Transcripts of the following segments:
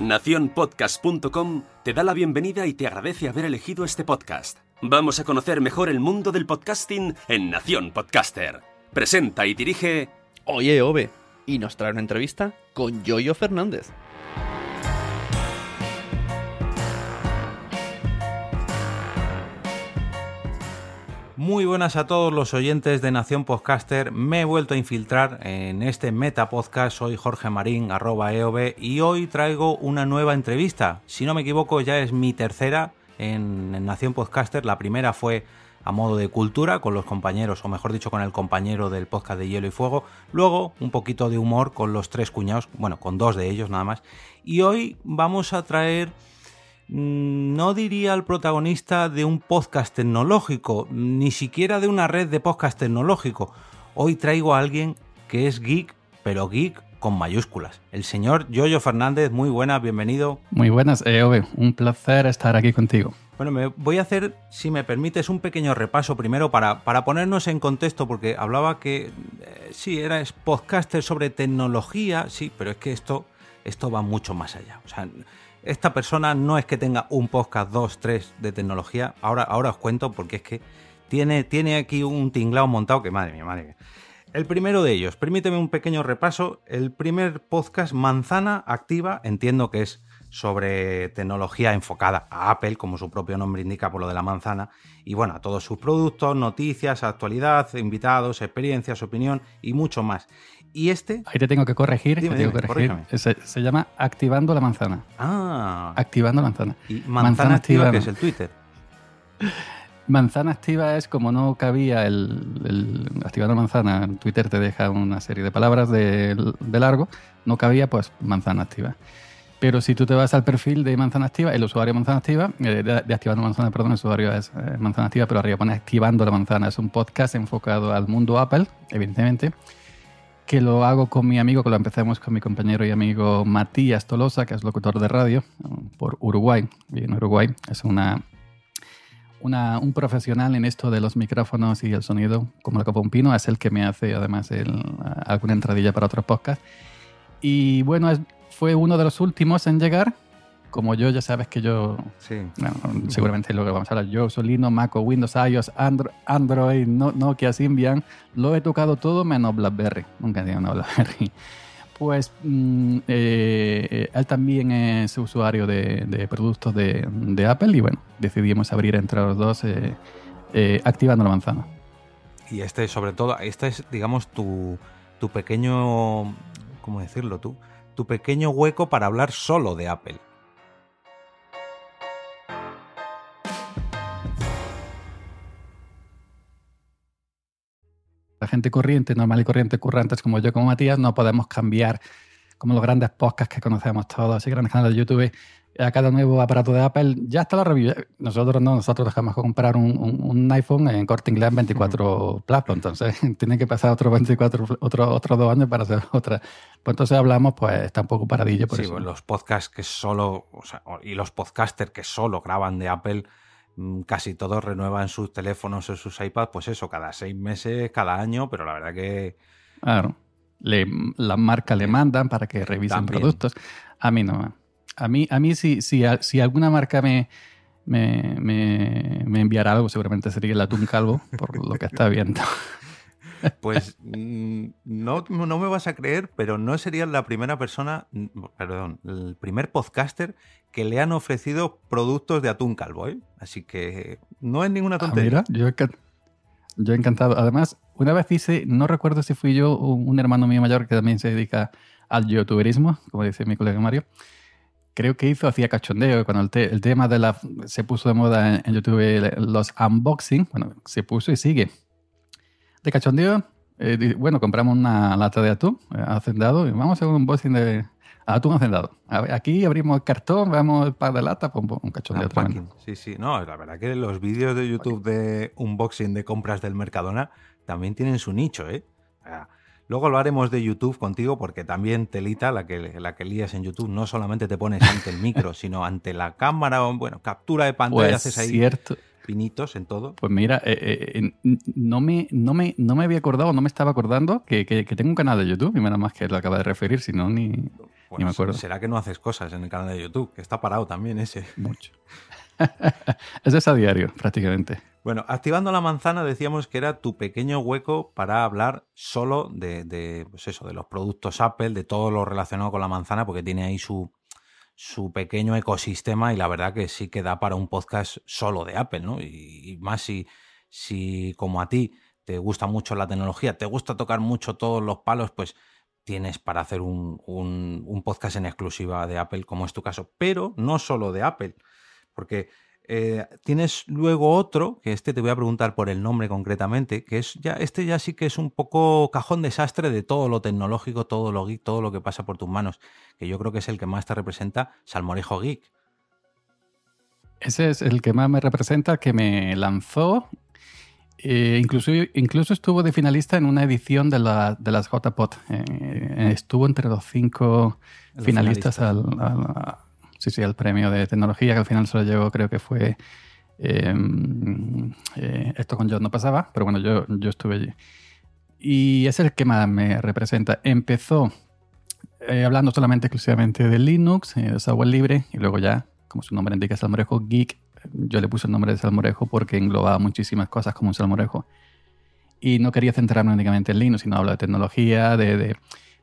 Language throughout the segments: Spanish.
Naciónpodcast.com te da la bienvenida y te agradece haber elegido este podcast. Vamos a conocer mejor el mundo del podcasting en Nación Podcaster. Presenta y dirige... Oye, Ove, y nos trae una entrevista con Yoyo Fernández. Muy buenas a todos los oyentes de Nación Podcaster. Me he vuelto a infiltrar en este Meta Podcast. Soy Jorge Marín, arroba EOB, y hoy traigo una nueva entrevista. Si no me equivoco, ya es mi tercera en, Nación Podcaster. La primera fue a modo de cultura con los compañeros, o mejor dicho, con el compañero del podcast de Hielo y Fuego. Luego, un poquito de humor con los tres cuñados, bueno, con dos de ellos nada más. Y hoy vamos a traer no diría al protagonista de un podcast tecnológico, ni siquiera de una red de podcast tecnológico. Hoy traigo a alguien que es geek, pero geek con mayúsculas. El señor Yoyo Fernández, muy buenas, bienvenido. Muy buenas, EOB, un placer estar aquí contigo. Bueno, me voy a hacer, si me permites, un pequeño repaso primero para, para ponernos en contexto, porque hablaba que eh, sí, era podcaster sobre tecnología, sí, pero es que esto, esto va mucho más allá. O sea, esta persona no es que tenga un podcast, dos, tres de tecnología. Ahora, ahora os cuento porque es que tiene, tiene aquí un tinglado montado que madre mía, madre mía. El primero de ellos, permíteme un pequeño repaso. El primer podcast, Manzana Activa, entiendo que es sobre tecnología enfocada a Apple, como su propio nombre indica por lo de la manzana, y bueno, a todos sus productos, noticias, actualidad, invitados, experiencias, opinión y mucho más. Y este... Ahí te tengo que corregir. Se, llama Activando la manzana. Ah. Activando la manzana. Y manzana, activa, que es el Twitter. Manzana activa es como no cabía el, activando la manzana. Twitter te deja una serie de palabras de, largo. No cabía, pues manzana activa. Pero si tú te vas al perfil de Manzana Activa, el usuario Manzana Activa, eh, de, Activando Manzana, perdón, el usuario es eh, Manzana Activa, pero arriba pone Activando la Manzana. Es un podcast enfocado al mundo Apple, evidentemente, que lo hago con mi amigo, que lo empecemos con mi compañero y amigo Matías Tolosa, que es locutor de radio por Uruguay. Y en Uruguay es una, un profesional en esto de los micrófonos y el sonido, como la copa un pino, es el que me hace además alguna entradilla para otros podcasts. Y bueno, fue uno de los últimos en llegar como yo, ya sabes que yo, sí. seguramente lo que vamos a hablar, yo Solino, Mac Windows, iOS, Android, Nokia, Symbian, lo he tocado todo menos BlackBerry, nunca he tenido una BlackBerry. Pues mm, eh, él también es usuario de, productos de, Apple y bueno, decidimos abrir entre los dos eh, eh, activando la manzana. Y este, sobre todo, este es, digamos, tu, tu pequeño, ¿cómo decirlo tú? Tu pequeño hueco para hablar solo de Apple. Gente corriente, normal y corriente, currantes como yo, como Matías, no podemos cambiar como los grandes podcasts que conocemos todos y grandes canales de YouTube. A cada nuevo aparato de Apple ya está la review. Nosotros no, nosotros dejamos de comprar un, iPhone en corte inglés 24 Plus, entonces tienen que pasar otros 24, otros otro dos años para hacer otra. Pues entonces hablamos, pues está un poco paradillo por sí, eso. Pues los podcasts que solo, o sea, y los podcasters que solo graban de Apple casi todos renuevan sus teléfonos o sus iPads, pues eso, cada seis meses, cada año, pero la verdad que... Claro, le, las marcas le mandan para que revisen productos. A mí no. A mí, a mí si, si, si alguna marca me, me, me, enviara algo, seguramente sería el atún calvo, por lo que está viendo. Pues mm, no, no me vas a creer, pero no sería la primera persona, mm, perdón, el primer podcaster que le han ofrecido productos de atún calvo, ¿eh? Así que no es ninguna ah, tontería. mira, yo, he encantado. Además, una vez hice, no recuerdo si fui yo o un hermano mío mayor que también se dedica al youtuberismo, como dice mi colega Mario. Creo que hizo, hacía cachondeo, cuando el, tema de la, se puso de moda en, YouTube los unboxing, bueno, se puso y sigue. De cachondeo, eh, bueno, compramos una lata de atún eh, hacendado y vamos a hacer un unboxing de, Ah, tú hacendado. Aquí abrimos el cartón, vemos el par de lata, pues un cachón de Sí, sí. No, la verdad que los vídeos de YouTube de unboxing de compras del Mercadona también tienen su nicho, ¿eh? luego lo haremos de YouTube contigo porque también telita la que, la que lías en YouTube. No solamente te pones ante el micro, sino ante la cámara, bueno, captura de pantalla, pues haces ahí cierto. Pinitos en todo. Pues mira, eh, eh, no, me, no, me, no me había acordado, no me estaba acordando que, que, tengo un canal de YouTube y menos más que lo acaba de referir, si no, ni ni me acuerdo. Será que no haces cosas en el canal de YouTube, que está parado también ese. Mucho. Eso es a diario, prácticamente. Bueno, activando la manzana decíamos que era tu pequeño hueco para hablar solo de, de, pues eso, de los productos Apple, de todo lo relacionado con la manzana, porque tiene ahí su, su pequeño ecosistema y la verdad que sí que da para un podcast solo de Apple, ¿no? Y, más si, si como a ti te gusta mucho la tecnología, te gusta tocar mucho todos los palos, pues tienes para hacer un, un, un, podcast en exclusiva de Apple, como es tu caso. Pero no solo de Apple, porque eh, tienes luego otro, que este te voy a preguntar por el nombre concretamente, que es ya, este ya sí que es un poco cajón desastre de todo lo tecnológico, todo lo geek, todo lo que pasa por tus manos, que yo creo que es el que más te representa, Salmorejo Geek. Ese es el que más me representa, que me lanzó eh, incluso, incluso estuvo de finalista en una edición de, la, de las JPOT. Eh, estuvo entre los cinco finalistas al, al, sí, sí, al premio de tecnología, que al final se lo llevó, creo que fue. Eh, esto con John no pasaba, pero bueno, yo, yo estuve allí. Y es el que más me representa. Empezó hablando solamente exclusivamente de Linux, de software libre, y luego ya, como su nombre indica, Salmorejo Geek, yo le puse el nombre de salmorejo porque englobaba muchísimas cosas como un salmorejo. Y no quería centrarme únicamente en Linux, sino hablar de tecnología, de, de,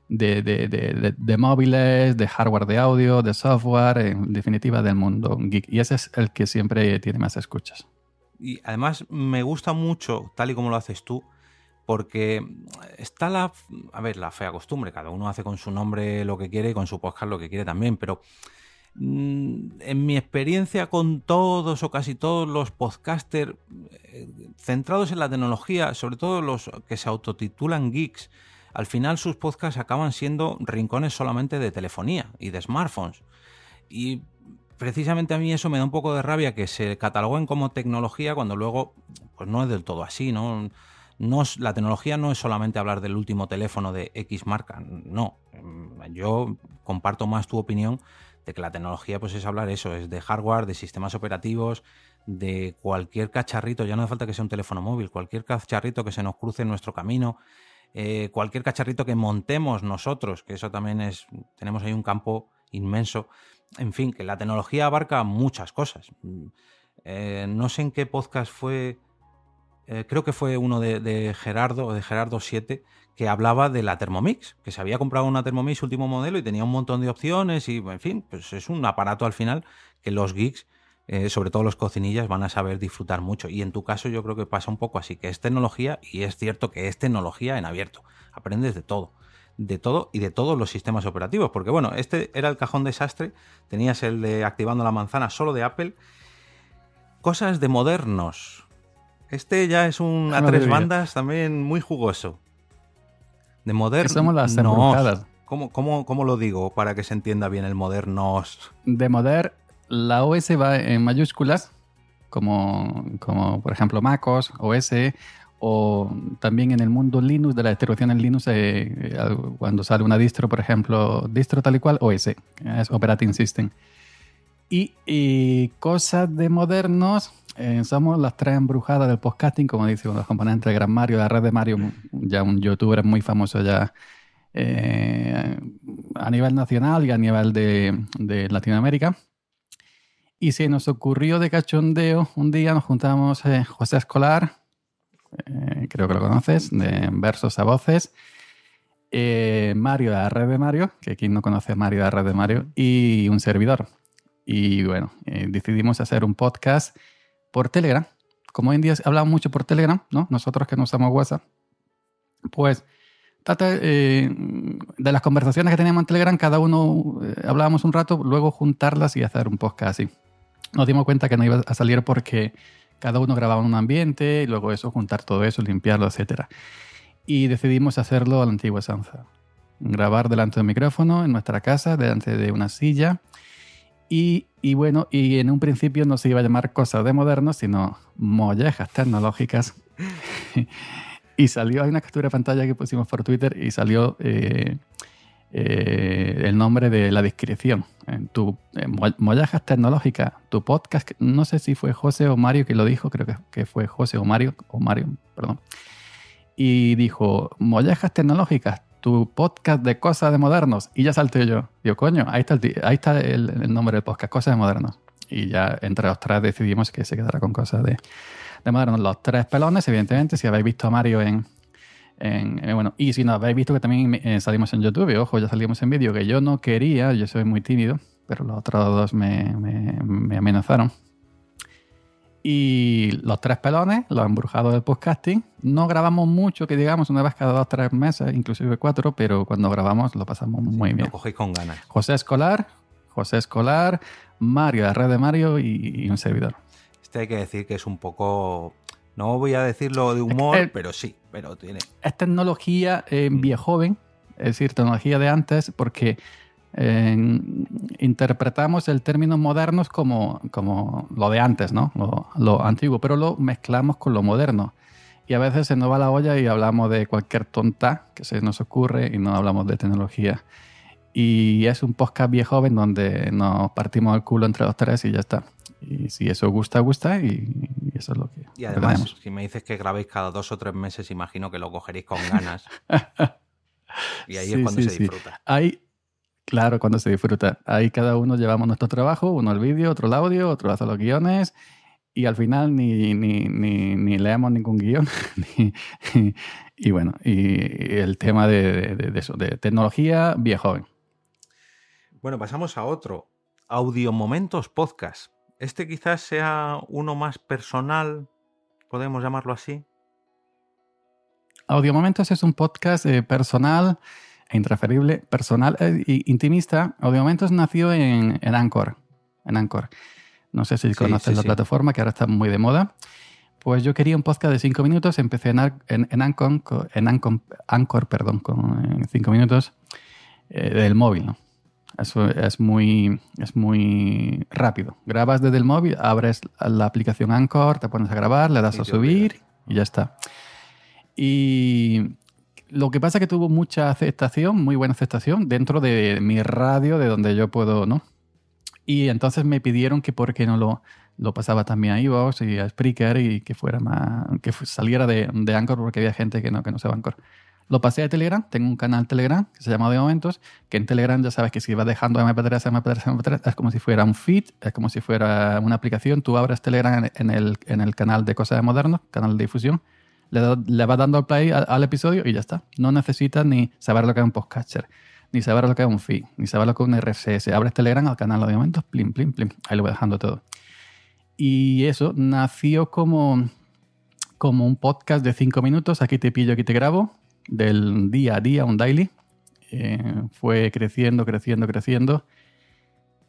de, de, de móviles, de hardware de audio, de software, en definitiva del mundo geek. Y ese es el que siempre tiene más escuchas. Y además me gusta mucho, tal y como lo haces tú, porque está la, a ver, la fea costumbre, cada uno hace con su nombre lo que quiere y con su podcast lo que quiere también, pero en mi experiencia con todos o casi todos los podcasters eh, centrados en la tecnología, sobre todo los que se autotitulan geeks, al final sus podcasts acaban siendo rincones solamente de telefonía y de smartphones. Y precisamente a mí eso me da un poco de rabia que se cataloguen como tecnología cuando luego pues no es del todo así, ¿no? No la tecnología no es solamente hablar del último teléfono de X marca, no. Yo comparto más tu opinión de que la tecnología pues es hablar eso, es de hardware, de sistemas operativos, de cualquier cacharrito, ya no hace falta que sea un teléfono móvil, cualquier cacharrito que se nos cruce en nuestro camino, eh, cualquier cacharrito que montemos nosotros, que eso también es, tenemos ahí un campo inmenso, en fin, que la tecnología abarca muchas cosas. Eh, no sé en qué podcast fue, eh, creo que fue uno de, de Gerardo, de Gerardo 7, que hablaba de la Thermomix, que se había comprado una Thermomix último modelo y tenía un montón de opciones y, en fin, pues es un aparato al final que los geeks, eh, sobre todo los cocinillas, van a saber disfrutar mucho. Y en tu caso yo creo que pasa un poco así, que es tecnología y es cierto que es tecnología en abierto. Aprendes de todo, de todo y de todos los sistemas operativos. Porque bueno, este era el cajón desastre, tenías el de activando la manzana solo de Apple. Cosas de modernos. Este ya es un a tres bandas también muy jugoso. De modernos. Somos las. ¿Cómo, cómo, ¿Cómo, lo digo para que se entienda bien el modernos? De moder, la OS va en mayúsculas, como, como por ejemplo MacOS, OS, o también en el mundo Linux, de la distribución en Linux, eh, cuando sale una distro, por ejemplo, distro tal y cual, OS, es Operating System. Y, cosas de modernos, eh, somos las tres embrujadas del podcasting, como dice uno de los componentes de Gran Mario, de la red de Mario, ya un youtuber muy famoso ya eh, a nivel nacional y a nivel de, de, Latinoamérica. Y se nos ocurrió de cachondeo, un día nos juntamos eh, José Escolar, eh, creo que lo conoces, de Versos a Voces, eh, Mario de la red de Mario, que quien no conoce Mario de la red de Mario, y un servidor. Y bueno, decidimos hacer un podcast por Telegram. Como hoy en día hablamos mucho por Telegram, ¿no? Nosotros que no usamos WhatsApp, pues trata, eh, de las conversaciones que teníamos en Telegram, cada uno hablábamos un rato, luego juntarlas y hacer un podcast así. Nos dimos cuenta que no iba a salir porque cada uno grababa en un ambiente y luego eso, juntar todo eso, limpiarlo, etc. Y decidimos hacerlo a la antigua Sanza. Grabar delante del micrófono en nuestra casa, delante de una silla y, bueno, y en un principio no se iba a llamar cosas de modernos, sino mollejas tecnológicas. y salió, hay una captura de pantalla que pusimos por Twitter y salió eh, eh, el nombre de la descripción. En tu eh, mollejas tecnológicas, tu podcast, no sé si fue José o Mario que lo dijo, creo que, fue José o Mario, o Mario, perdón. Y dijo, mollejas tecnológicas, tu podcast de cosas de modernos. Y ya salté yo. Digo, coño, ahí está el, ahí está el, nombre del podcast, cosas de modernos. Y ya entre los tres decidimos que se quedara con cosas de, de modernos. Los tres pelones, evidentemente, si habéis visto a Mario en, en, bueno, y si no habéis visto que también eh, salimos en YouTube, ojo, ya salimos en vídeo, que yo no quería, yo soy muy tímido, pero los otros dos me, me, me amenazaron. Y los tres pelones, los embrujados del podcasting, no grabamos mucho, que digamos, una vez cada dos o tres meses, inclusive cuatro, pero cuando grabamos lo pasamos muy bien. Lo cogéis con ganas. José Escolar, José Escolar, Mario, la red de Mario y, un servidor. Este hay que decir que es un poco, no voy a decirlo de humor, pero sí, pero tiene... Es tecnología eh, mm. joven, es decir, tecnología de antes, porque interpretamos el término modernos como, como lo de antes, ¿no? Lo, antiguo, pero lo mezclamos con lo moderno. Y a veces se nos va la olla y hablamos de cualquier tonta que se nos ocurre y no hablamos de tecnología. Y es un podcast viejo en donde nos partimos el culo entre los tres y ya está. Y si eso gusta, gusta y, eso es lo que. Y además, si me dices que grabéis cada dos o tres meses, imagino que lo cogeréis con ganas. y ahí es cuando se disfruta. Hay, Claro, cuando se disfruta. Ahí cada uno llevamos nuestro trabajo, uno el vídeo, otro el audio, otro hace los guiones y al final ni, ni, ni, leemos ningún guion. y, bueno, y, el tema de, de, eso, de tecnología viejo. Bueno, pasamos a otro. Audio Momentos Podcast. Este quizás sea uno más personal, podemos llamarlo así. Audio Momentos es un podcast eh, personal intransferible, personal e intimista, Audio nació en, en Anchor. En Anchor. No sé si conoces la plataforma que ahora está muy de moda. Pues yo quería un podcast de cinco minutos, empecé en, en, Anchor, en Anchor, perdón, con cinco minutos eh, del móvil. ¿no? Eso es muy, es muy rápido. Grabas desde el móvil, abres la aplicación Anchor, te pones a grabar, le das a subir y ya está. Y lo que pasa es que tuvo mucha aceptación, muy buena aceptación, dentro de mi radio, de donde yo puedo, ¿no? Y entonces me pidieron que por qué no lo, lo pasaba también a iVoox y a Spreaker y que fuera más, que saliera de, de, Anchor porque había gente que no, que no usaba Anchor. Lo pasé a Telegram, tengo un canal Telegram que se llama De Momentos, que en Telegram ya sabes que si vas dejando MP3, MP3, MP3, es como si fuera un feed, es como si fuera una aplicación. Tú abres Telegram en el, en el canal de Cosas de Modernos, canal de difusión, le, va dando play al, episodio y ya está. No necesitas ni saber lo que es un podcatcher, ni saber lo que es un feed, ni saber lo que es un RSS. Abres Telegram al canal de momentos, plim, plim, plim. Ahí lo voy dejando todo. Y eso nació como, como un podcast de cinco minutos. Aquí te pillo, aquí te grabo, del día a día, un daily. Eh, fue creciendo, creciendo, creciendo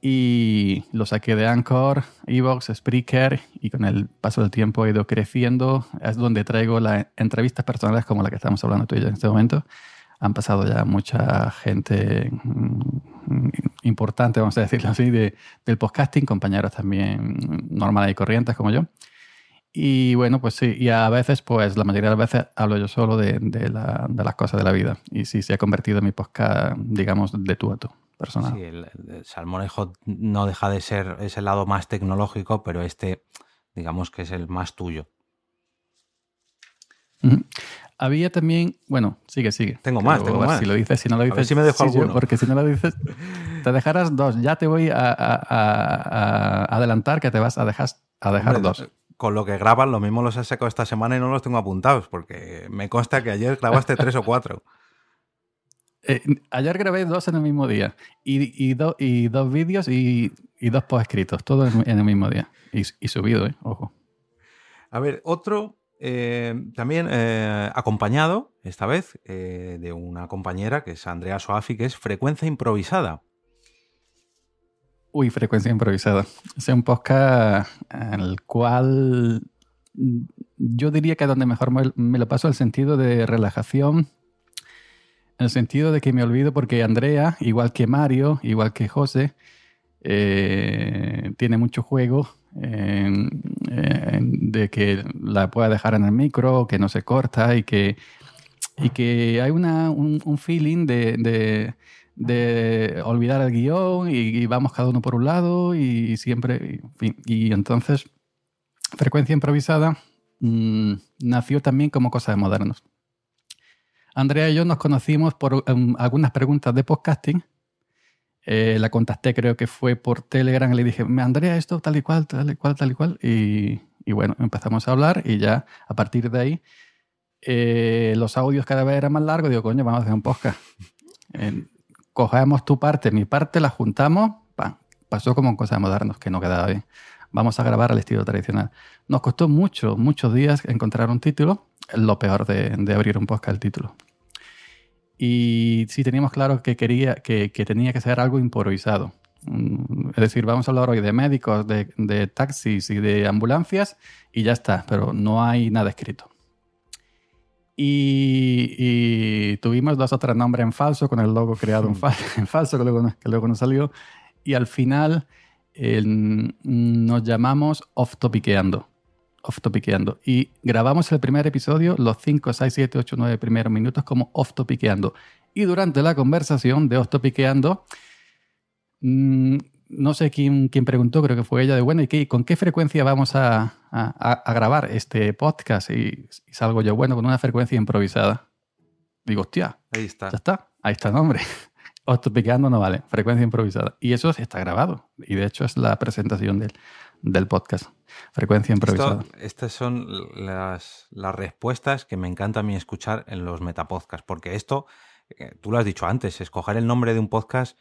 y lo saqué de Anchor, Evox, Spreaker y con el paso del tiempo he ido creciendo. Es donde traigo las entrevistas personales como la que estamos hablando tú y yo en este momento. Han pasado ya mucha gente mm, importante, vamos a decirlo así, de, del podcasting, compañeros también normales y corrientes como yo. Y bueno, pues sí, y a veces, pues la mayoría de las veces hablo yo solo de, de, la, de las cosas de la vida. Y sí, se ha convertido en mi podcast, digamos, de tú a tú personal. Sí, el, salmorejo no deja de ser ese lado más tecnológico, pero este, digamos que es el más tuyo. Había también, bueno, sigue, sigue. Tengo más, tengo más. Si lo dices, si no lo dices. si me dejo alguno. porque si no lo dices, te dejarás dos. Ya te voy a, adelantar que te vas a dejar, a dejar dos. Con lo que grabas, lo mismo los he sacado esta semana y no los tengo apuntados, porque me consta que ayer grabaste tres o cuatro. Eh, ayer grabé dos en el mismo día y, y, y dos vídeos y, dos post escritos, todo en, el mismo día y, subido, ¿eh? ojo. A ver, otro eh, también acompañado, esta vez, de una compañera que es Andrea Soafi, que es Frecuencia Improvisada. Uy, Frecuencia Improvisada. Es un podcast el cual yo diría que donde mejor me lo paso el sentido de relajación el sentido de que me olvido porque Andrea, igual que Mario, igual que José, eh, tiene mucho juego de que la pueda dejar en el micro, que no se corta y que, y que hay una, un, feeling de, olvidar el guion y, vamos cada uno por un lado y siempre... Y, entonces, frecuencia improvisada mm, nació también como cosa de modernos. Andrea y yo nos conocimos por um, algunas preguntas de podcasting. Eh, la contacté, creo que fue por Telegram, y le dije, Andrea, esto tal y cual, tal y cual, tal y cual. Y, y bueno, empezamos a hablar y ya a partir de ahí eh, los audios cada vez eran más largos. Digo, coño, vamos a hacer un podcast. Cogemos tu parte, mi parte, la juntamos. pasó como en cosas modernas, que no quedaba bien. Vamos a grabar al estilo tradicional. Nos costó mucho, muchos días encontrar un título. Lo peor de, abrir un podcast, el título. Y sí teníamos claro que, quería, que, tenía que ser algo improvisado. Mm, es decir, vamos a hablar hoy de médicos, de, taxis y de ambulancias y ya está, pero no hay nada escrito. Y, tuvimos dos o tres nombres en falso, con el logo creado en, falso, que luego, que luego nos salió. Y al final nos llamamos Off Topiqueando. Off Topiqueando. Y grabamos el primer episodio, los 5, 6, 7, 8, 9 primeros minutos, como Off Topiqueando. Y durante la conversación de Off Topiqueando, mmm, no sé quién, quién, preguntó, creo que fue ella, de bueno, ¿y qué, con qué frecuencia vamos a, a, grabar este podcast? Y, salgo yo, bueno, con una frecuencia improvisada. Digo, hostia, ahí está. Ya está, ahí está el nombre. Ostopiqueando no vale, frecuencia improvisada. Y eso está grabado. Y de hecho es la presentación del, del podcast. Frecuencia improvisada. estas son las, las respuestas que me encanta a mí escuchar en los metapodcasts, porque esto, eh, tú lo has dicho antes, escoger el nombre de un podcast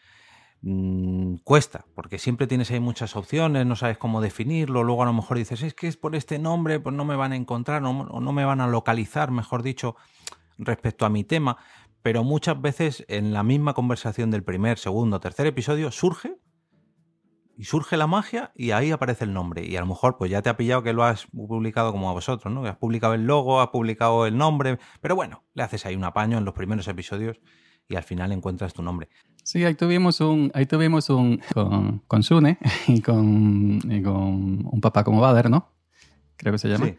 Mm, cuesta, porque siempre tienes ahí muchas opciones, no sabes cómo definirlo, luego a lo mejor dices, es que es por este nombre, pues no me van a encontrar o no me van a localizar, mejor dicho, respecto a mi tema, pero muchas veces en la misma conversación del primer, segundo, tercer episodio surge y surge la magia y ahí aparece el nombre. Y a lo mejor pues ya te ha pillado que lo has publicado como a vosotros, ¿no? Que has publicado el logo, has publicado el nombre, pero bueno, le haces ahí un apaño en los primeros episodios y al final encuentras tu nombre. Sí, ahí tuvimos un, ahí tuvimos un con, con Sune y con, con un papá como Bader, ¿no? Creo que se llama. Sí.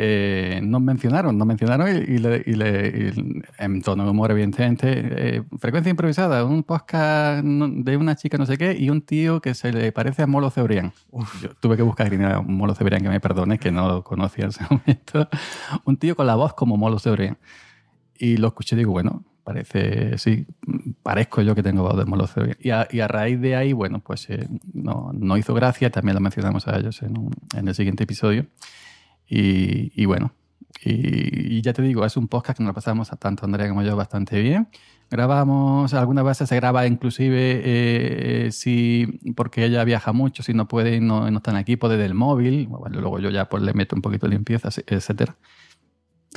Eh, nos mencionaron, nos mencionaron y, le, y le en tono de humor, evidentemente, eh, frecuencia improvisada, un podcast de una chica no sé qué y un tío que se le parece a Molo Cebrián. Yo tuve que buscar a Molo Cebrián, que me perdone, que no lo conocía en ese momento. Un tío con la voz como Molo Cebrián. Y lo escuché y digo, bueno, parece, sí, parezco yo que tengo Molo Y a, y a raíz de ahí, bueno, pues eh, no, no, hizo gracia, también lo mencionamos a ellos en, en el siguiente episodio. Y, y bueno, y, ya te digo, es un podcast que nos lo pasamos a tanto Andrea como yo bastante bien. Grabamos, algunas veces se graba inclusive eh, si, porque ella viaja mucho, si no puede y no, no está en equipo desde el móvil. Bueno, luego yo ya pues le meto un poquito de limpieza, etcétera.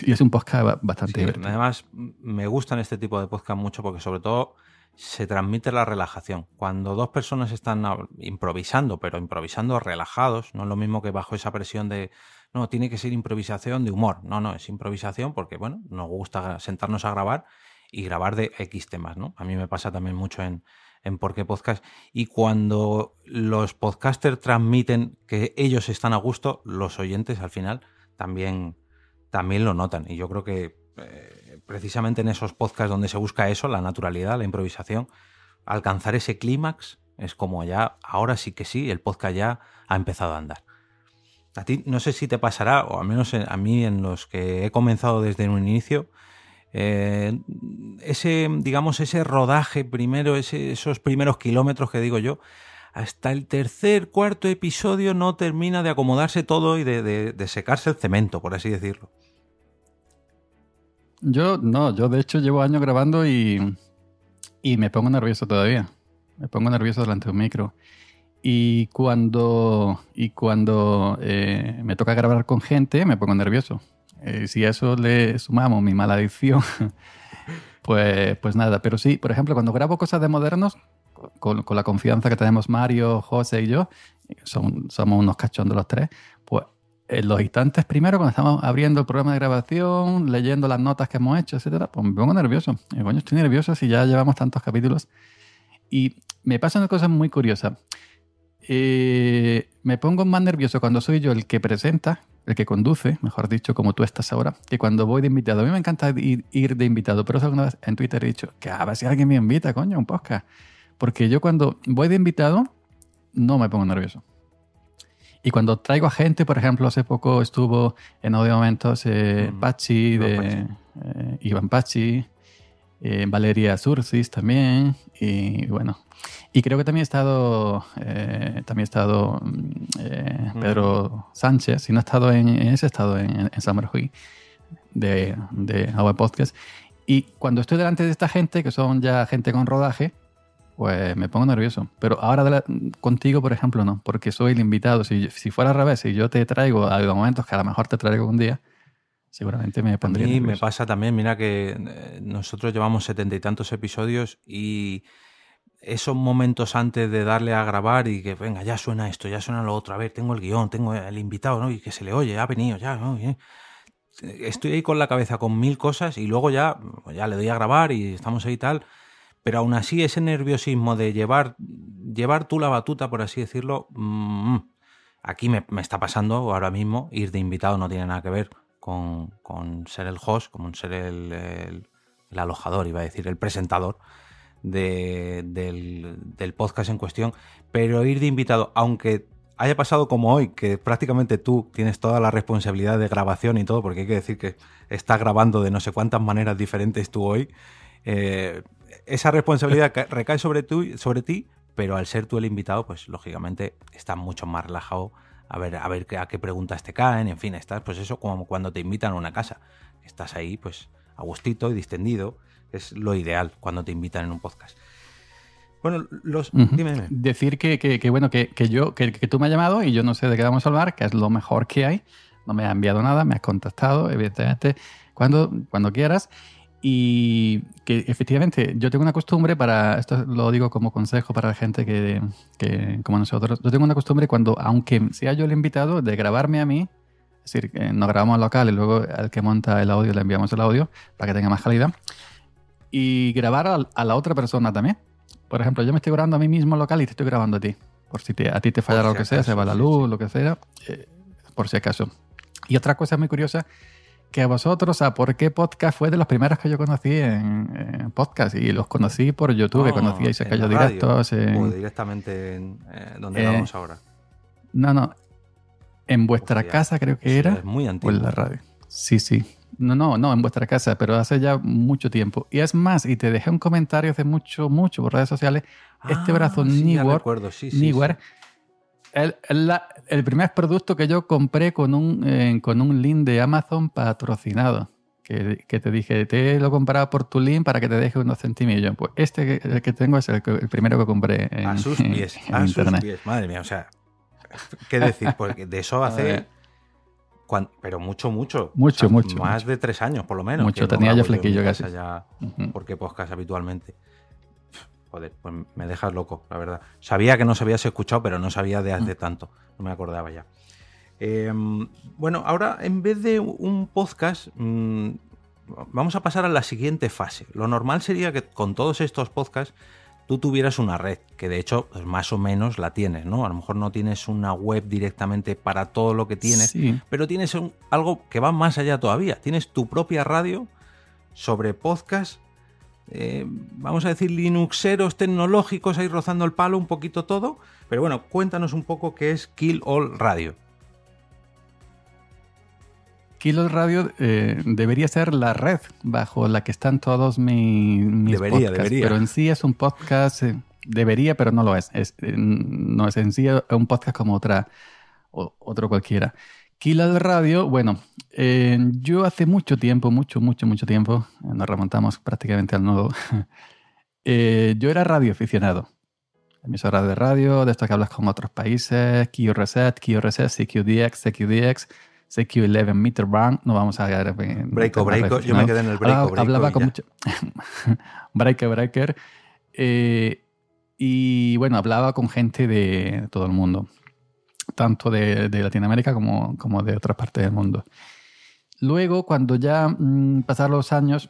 Y es un podcast bastante divertido. Además, me gustan este tipo de podcast mucho porque sobre todo se transmite la relajación. Cuando dos personas están improvisando, pero improvisando relajados, no es lo mismo que bajo esa presión de, no, tiene que ser improvisación de humor. No, no, es improvisación porque, bueno, nos gusta sentarnos a grabar y grabar de X temas, ¿no? A mí me pasa también mucho en, en Por qué Podcast. Y cuando los podcasters transmiten que ellos están a gusto, los oyentes al final también también lo notan. Y yo creo que eh, precisamente en esos podcasts donde se busca eso, la naturalidad, la improvisación, alcanzar ese clímax es como ya, ahora sí que sí, el podcast ya ha empezado a andar. A ti no sé si te pasará, o al menos a mí en los que he comenzado desde un inicio, eh, ese, digamos, ese rodaje primero, esos primeros kilómetros que digo yo, hasta el tercer, cuarto episodio no termina de acomodarse todo y de secarse el cemento, por así decirlo. Yo no, yo de hecho llevo años grabando y, y me pongo nervioso todavía. Me pongo nervioso delante de un micro. Y cuando, y cuando eh, me toca grabar con gente, me pongo nervioso. Eh, si a eso le sumamos mi mala adicción, pues, pues nada. Pero sí, por ejemplo, cuando grabo cosas de modernos, con, con la confianza que tenemos Mario, José y yo, son, somos unos cachondos los tres, pues en los instantes primero, cuando estamos abriendo el programa de grabación, leyendo las notas que hemos hecho, etcétera, pues me pongo nervioso. Y, coño, estoy nervioso si ya llevamos tantos capítulos. Y me pasa una cosa muy curiosa. Eh, me pongo más nervioso cuando soy yo el que presenta, el que conduce, mejor dicho, como tú estás ahora, que cuando voy de invitado. A mí me encanta ir, de invitado, pero alguna vez en Twitter he dicho que a ver si alguien me invita, coño, un podcast. Porque yo cuando voy de invitado no me pongo nervioso. Y cuando traigo a gente, por ejemplo, hace poco estuvo en Audio Momentos eh, Mm, Pachi, de Pachi. eh, Iván Pachi, eh, Valeria Surcis también, y bueno. Y creo que también ha estado, eh, también ha estado mm, eh, Mm. Pedro Sánchez, si no ha estado en, en ese, ha estado en, en Summer Hui de, de Our Podcast. Y cuando estoy delante de esta gente, que son ya gente con rodaje, pues me pongo nervioso. Pero ahora la- contigo, por ejemplo, no, porque soy el invitado. Si, si fuera al revés, si yo te traigo a los momentos que a lo mejor te traigo un día, seguramente me A pondría mí me pasa también, mira que eh, nosotros llevamos setenta y tantos episodios y esos momentos antes de darle a grabar y que venga, ya suena esto, ya suena lo otro, a ver, tengo el guion, tengo el invitado, ¿no? Y que se le oye, ha venido, ya, ¿no? Y, eh, Estoy ahí con la cabeza con mil cosas y luego ya, ya le doy a grabar y estamos ahí y tal. Pero aún así, ese nerviosismo de llevar, llevar tú la batuta, por así decirlo, mm, aquí me, me está pasando ahora mismo. Ir de invitado no tiene nada que ver con, con ser el host, con ser el, el- alojador, iba a decir, el presentador de- del, del podcast en cuestión. Pero ir de invitado, aunque haya pasado como hoy, que prácticamente tú tienes toda la responsabilidad de grabación y todo, porque hay que decir que estás grabando de no sé cuántas maneras diferentes tú hoy. eh, esa responsabilidad ca- recae sobre, tú, sobre ti, pero al ser tú el invitado, pues lógicamente estás mucho más relajado a ver, a ver qué- a qué preguntas te caen, en fin, estás pues eso como cuando te invitan a una casa. Estás ahí pues a gustito y distendido, es lo ideal cuando te invitan en un podcast. Bueno, los... Dime, dime. Decir que, que- que, bueno, que, que yo, que, que tú me has llamado y yo no sé de qué vamos a hablar, que es lo mejor que hay. No me has enviado nada, me has contactado, evidentemente, cuando, cuando quieras. Y que efectivamente yo tengo una costumbre para, esto lo digo como consejo para la gente que, que como nosotros, yo tengo una costumbre cuando, aunque sea yo el invitado, de grabarme a mí, es decir, que nos grabamos al local y luego al que monta el audio le enviamos el audio para que tenga más calidad, y grabar a, a la otra persona también. Por ejemplo, yo me estoy grabando a mí mismo local y te estoy grabando a ti. Por si te- a ti te falla lo que sea, se va la sí, luz, sí. lo que sea, eh, por si acaso. Y otra cosa muy curiosa, que a vosotros, o sea, ¿por qué podcast fue de los primeros que yo conocí en, en podcast? Y los conocí por YouTube, Oh, conocí a Callo en la radio, Directos. en- O directamente en eh, donde Eh, grabamos ahora. no, no. En vuestra Hostia, casa creo que era. Es muy O antiguo. en la radio. Sí, sí. No, no, no, en vuestra casa, pero hace ya mucho tiempo. Y es más, y te dejé un comentario hace mucho, mucho por redes sociales. Este Ah, brazo sí, recuerdo, sí, sí. El, el- el primer producto que yo compré con un, eh, con un link de Amazon patrocinado. Que, que te dije, te lo he comprado por tu link para que te deje unos centimillos. Pues este que, el que tengo es el, el primero que compré en, A sus pies, en a sus pies. Madre mía, o sea, ¿qué decir? Porque de eso hace... pero mucho, mucho. Mucho, mucho, Más mucho. de tres años, por lo menos. Mucho, tenía yo flequillo casi. ya porque podcast habitualmente. Joder, pues me dejas loco, la verdad. Sabía que no se habías escuchado, pero no sabía de Mm. hace tanto. No me acordaba ya. Eh, bueno, ahora en vez de un podcast, mm, vamos a pasar a la siguiente fase. Lo normal sería que con todos estos podcasts tú tuvieras una red, que de hecho pues, más o menos la tienes, ¿no? A lo mejor no tienes una web directamente para todo lo que tienes, Sí. pero tienes un- algo que va más allá todavía. Tienes tu propia radio sobre podcast, eh, vamos a decir, linuxeros tecnológicos, ahí rozando el palo un poquito todo. Pero bueno, cuéntanos un poco qué es Kill All Radio. Kilo Radio eh, debería ser la red bajo la que están todos mi- mis Debería, podcasts. debería. Pero en sí es un podcast, eh, debería, pero no lo es. Es, no es en sí un podcast como otra, o- otro cualquiera. Kilo Radio, bueno, eh, yo hace mucho tiempo, mucho, mucho, mucho tiempo, eh, nos remontamos prácticamente al nodo, eh, yo era radioaficionado. Emisora de radio, de esto que hablas con otros países, Q Reset, Q Reset, CQDX, CQDX, CQ11 Meter Band, no vamos a. Breako, breako, yo me quedé en el breako, Hablaba, breako hablaba con mucho. breaker, breaker. Eh, y bueno, hablaba con gente de todo el mundo, tanto de, de Latinoamérica como, como de otras partes del mundo. Luego, cuando ya mm, pasaron los años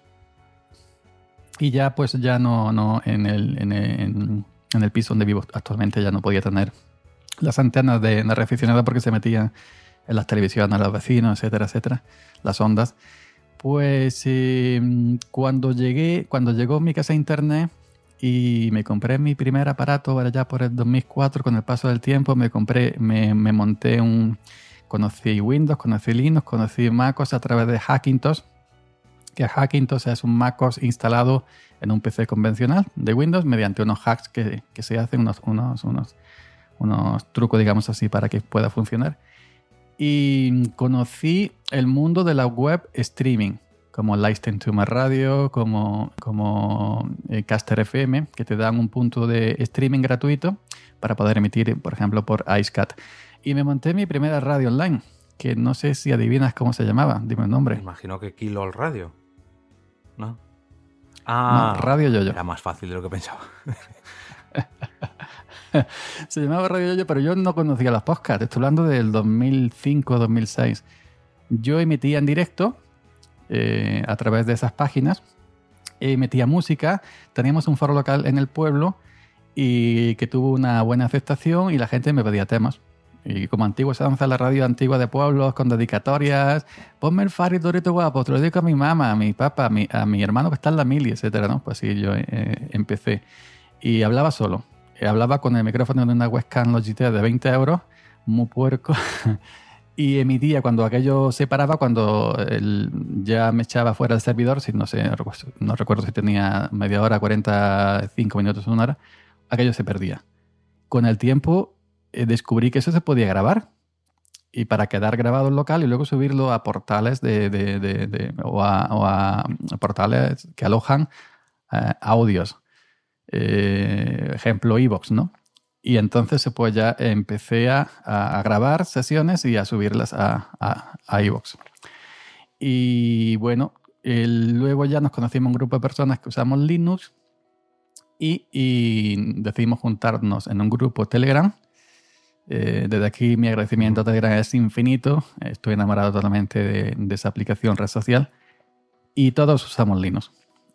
y ya pues ya no, no en, el, en, el, en- el piso donde vivo actualmente ya no podía tener las antenas de, de reaficionado porque se metían en las televisiones de los vecinos, etcétera, etcétera, las ondas. Pues eh, cuando llegué, cuando llegó mi casa a internet y me compré mi primer aparato allá por el 2004. Con el paso del tiempo me compré, me, me monté un... Conocí Windows, conocí Linux, conocí MacOS a través de Hackintosh, que Hackintosh es un MacOS instalado en un PC convencional de Windows mediante unos hacks que, que se hacen, unos, unos, unos, unos trucos, digamos así, para que pueda funcionar. Y conocí el mundo de la web streaming como Listen to My Radio, como, como eh, Caster FM, que te dan un punto de streaming gratuito para poder emitir, por ejemplo, por IceCat. Y me monté mi primera radio online, que no sé si adivinas cómo se llamaba, dime el nombre. Me imagino que Kilo Radio. ¿No? Ah, Radio Yoyo. Era más fácil de lo que pensaba. se llamaba Radio Yoyo, pero yo no conocía los podcasts. Estoy hablando del 2005-2006. Yo emitía en directo eh, a través de esas páginas. y metía música, teníamos un foro local en el pueblo y que tuvo una buena aceptación y la gente me pedía temas. Y como antiguo se danza la radio antigua de pueblos con dedicatorias, ponme el Fari Dorito Guapo, te lo dedico a mi mamá, a mi papá, a mi, a mi hermano que está en la mili, etcétera, ¿no? Pues sí, yo eh, empecé. Y hablaba solo. Hablaba con el micrófono de una webcam Logitech de 20 euros, muy puerco. y emitía cuando aquello se paraba, cuando ya me echaba fuera del servidor, si no sé, no recuerdo si tenía media hora, 45 minutos, una hora, aquello se perdía. Con el tiempo eh, descubrí que eso se podía grabar y para quedar grabado en local y luego subirlo a portales de, o, a, portales que alojan eh, audios. Eh, ejemplo, Evox, ¿no? Y entonces pues ya empecé a, grabar sesiones y a subirlas a, a, iVoox. Y bueno, luego ya nos conocimos un grupo de personas que usamos Linux y, decidimos juntarnos en un grupo Telegram. Eh, desde aquí mi agradecimiento a Telegram es infinito. Estoy enamorado totalmente de, esa aplicación red social. Y todos usamos Linux.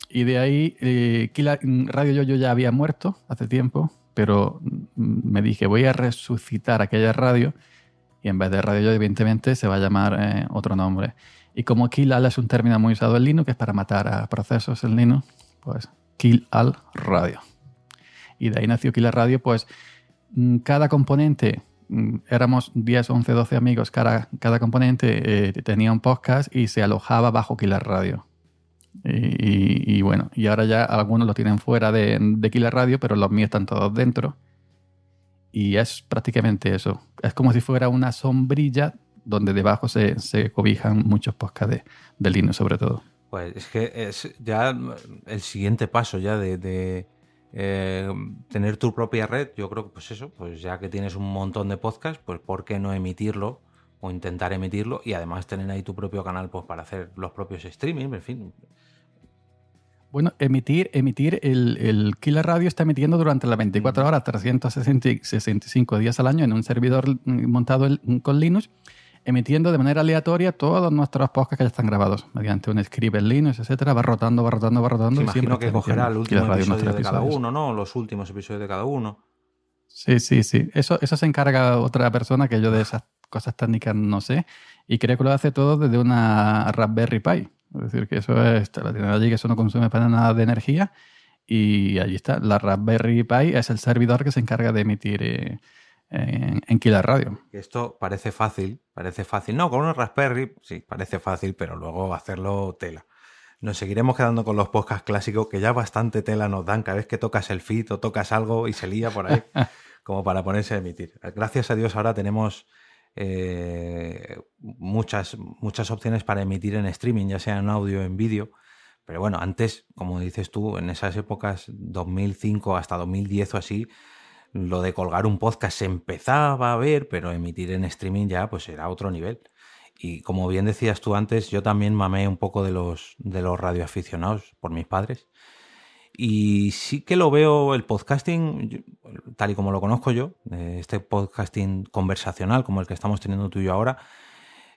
Y de ahí, eh, Radio Yo, yo ya había muerto hace tiempo pero me dije, voy a resucitar aquella radio y en vez de radio, evidentemente, se va a llamar eh, otro nombre. Y como kill all es un término muy usado en Linux, que es para matar a procesos en Linux, pues kill all radio. Y de ahí nació kill radio, pues mm, cada componente, mm, éramos 10, 11, 12 amigos, cada, cada componente eh, tenía un podcast y se alojaba bajo kill radio. Y, bueno, y ahora ya algunos lo tienen fuera de, de Killer Radio, pero los míos están todos dentro. Y es prácticamente eso. Es como si fuera una sombrilla donde debajo se, se cobijan muchos podcasts de, de, Linux, sobre todo. Pues es que es ya el siguiente paso ya de, eh, tener tu propia red. Yo creo que, pues eso, pues ya que tienes un montón de podcasts, pues ¿por qué no emitirlo? O intentar emitirlo y además tener ahí tu propio canal pues, para hacer los propios streaming, en fin. Bueno, emitir, emitir el, el Killer Radio está emitiendo durante las 24 horas, 365 días al año en un servidor montado con Linux, emitiendo de manera aleatoria todos nuestros podcasts que ya están grabados mediante un script en Linux, etcétera, va rotando, va rotando, va rotando. imagino que cogerá el último episodio de cada uno, ¿no? Los últimos episodios de cada uno. Sí, sí, sí. Eso, eso se encarga otra persona que yo de esas cosas técnicas no sé. Y creo que lo hace todo desde una Raspberry Pi. Es decir, que eso es, la tienen allí, que eso no consume para nada de energía. Y allí está. La Raspberry Pi es el servidor que se encarga de emitir eh, en, en Killer Radio. Esto parece fácil, parece fácil. No, con una Raspberry, sí, parece fácil, pero luego hacerlo tela. Nos seguiremos quedando con los podcasts clásicos que ya bastante tela nos dan cada vez que tocas el feed o tocas algo y se lía por ahí, como para ponerse a emitir. Gracias a Dios ahora tenemos eh, muchas, muchas opciones para emitir en streaming, ya sea en audio o en vídeo. Pero bueno, antes, como dices tú, en esas épocas, 2005 hasta 2010 o así, lo de colgar un podcast se empezaba a ver, pero emitir en streaming ya pues era otro nivel. Y como bien decías tú antes, yo también mamé un poco de los, de los radioaficionados por mis padres. Y sí que lo veo el podcasting, tal y como lo conozco yo, este podcasting conversacional como el que estamos teniendo tú y yo ahora,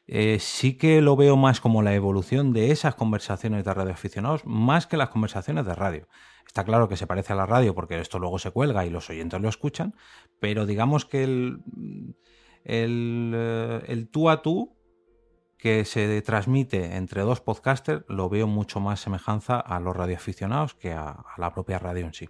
eh, sí que lo veo más como la evolución de esas conversaciones de radioaficionados, más que las conversaciones de radio. Está claro que se parece a la radio porque esto luego se cuelga y los oyentes lo escuchan, pero digamos que el, el, eh, el tú a tú que se transmite entre dos podcasters lo veo mucho más semejanza a los radioaficionados que a, la propia radio en sí.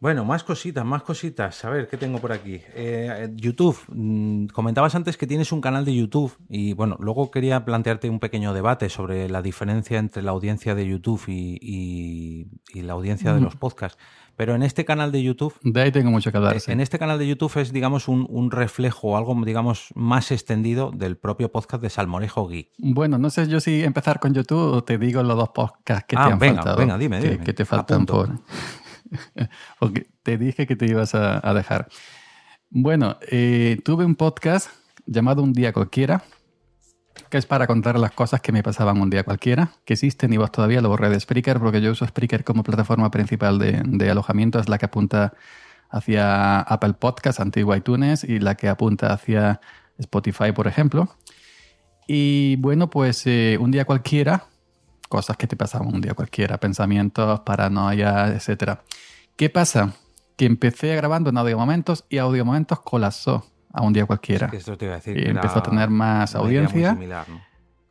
Bueno, más cositas, más cositas. A ver, ¿qué tengo por aquí? Eh, YouTube. Mm, comentabas antes que tienes un canal de YouTube y bueno, luego quería plantearte un pequeño debate sobre la diferencia entre la audiencia de YouTube y, la audiencia de los podcasts. Pero en este canal de YouTube... De ahí tengo mucho que hablar. En este canal de YouTube es, digamos, un, un reflejo, algo, digamos, más extendido del propio podcast de Salmorejo Geek. Bueno, no sé yo si empezar con YouTube o te digo los dos podcasts que te ah, han venga, faltado. Venga, dime, dime. Que, te faltan por... Porque te dije que te ibas a, dejar. Bueno, eh, tuve un podcast llamado Un día cualquiera, que es para contar las cosas que me pasaban un día cualquiera, que existen y vos todavía lo borré de Spreaker porque yo uso Spreaker como plataforma principal de, alojamiento, es la que apunta hacia Apple Podcasts, antiguo iTunes, y la que apunta hacia Spotify, por ejemplo. Y bueno, pues eh, un día cualquiera cosas que te pasaban un día cualquiera, pensamientos, paranoia, etc. ¿Qué pasa? Que empecé grabando en audio momentos y audio momentos colapsó a un día cualquiera. y empezó a tener más audiencia.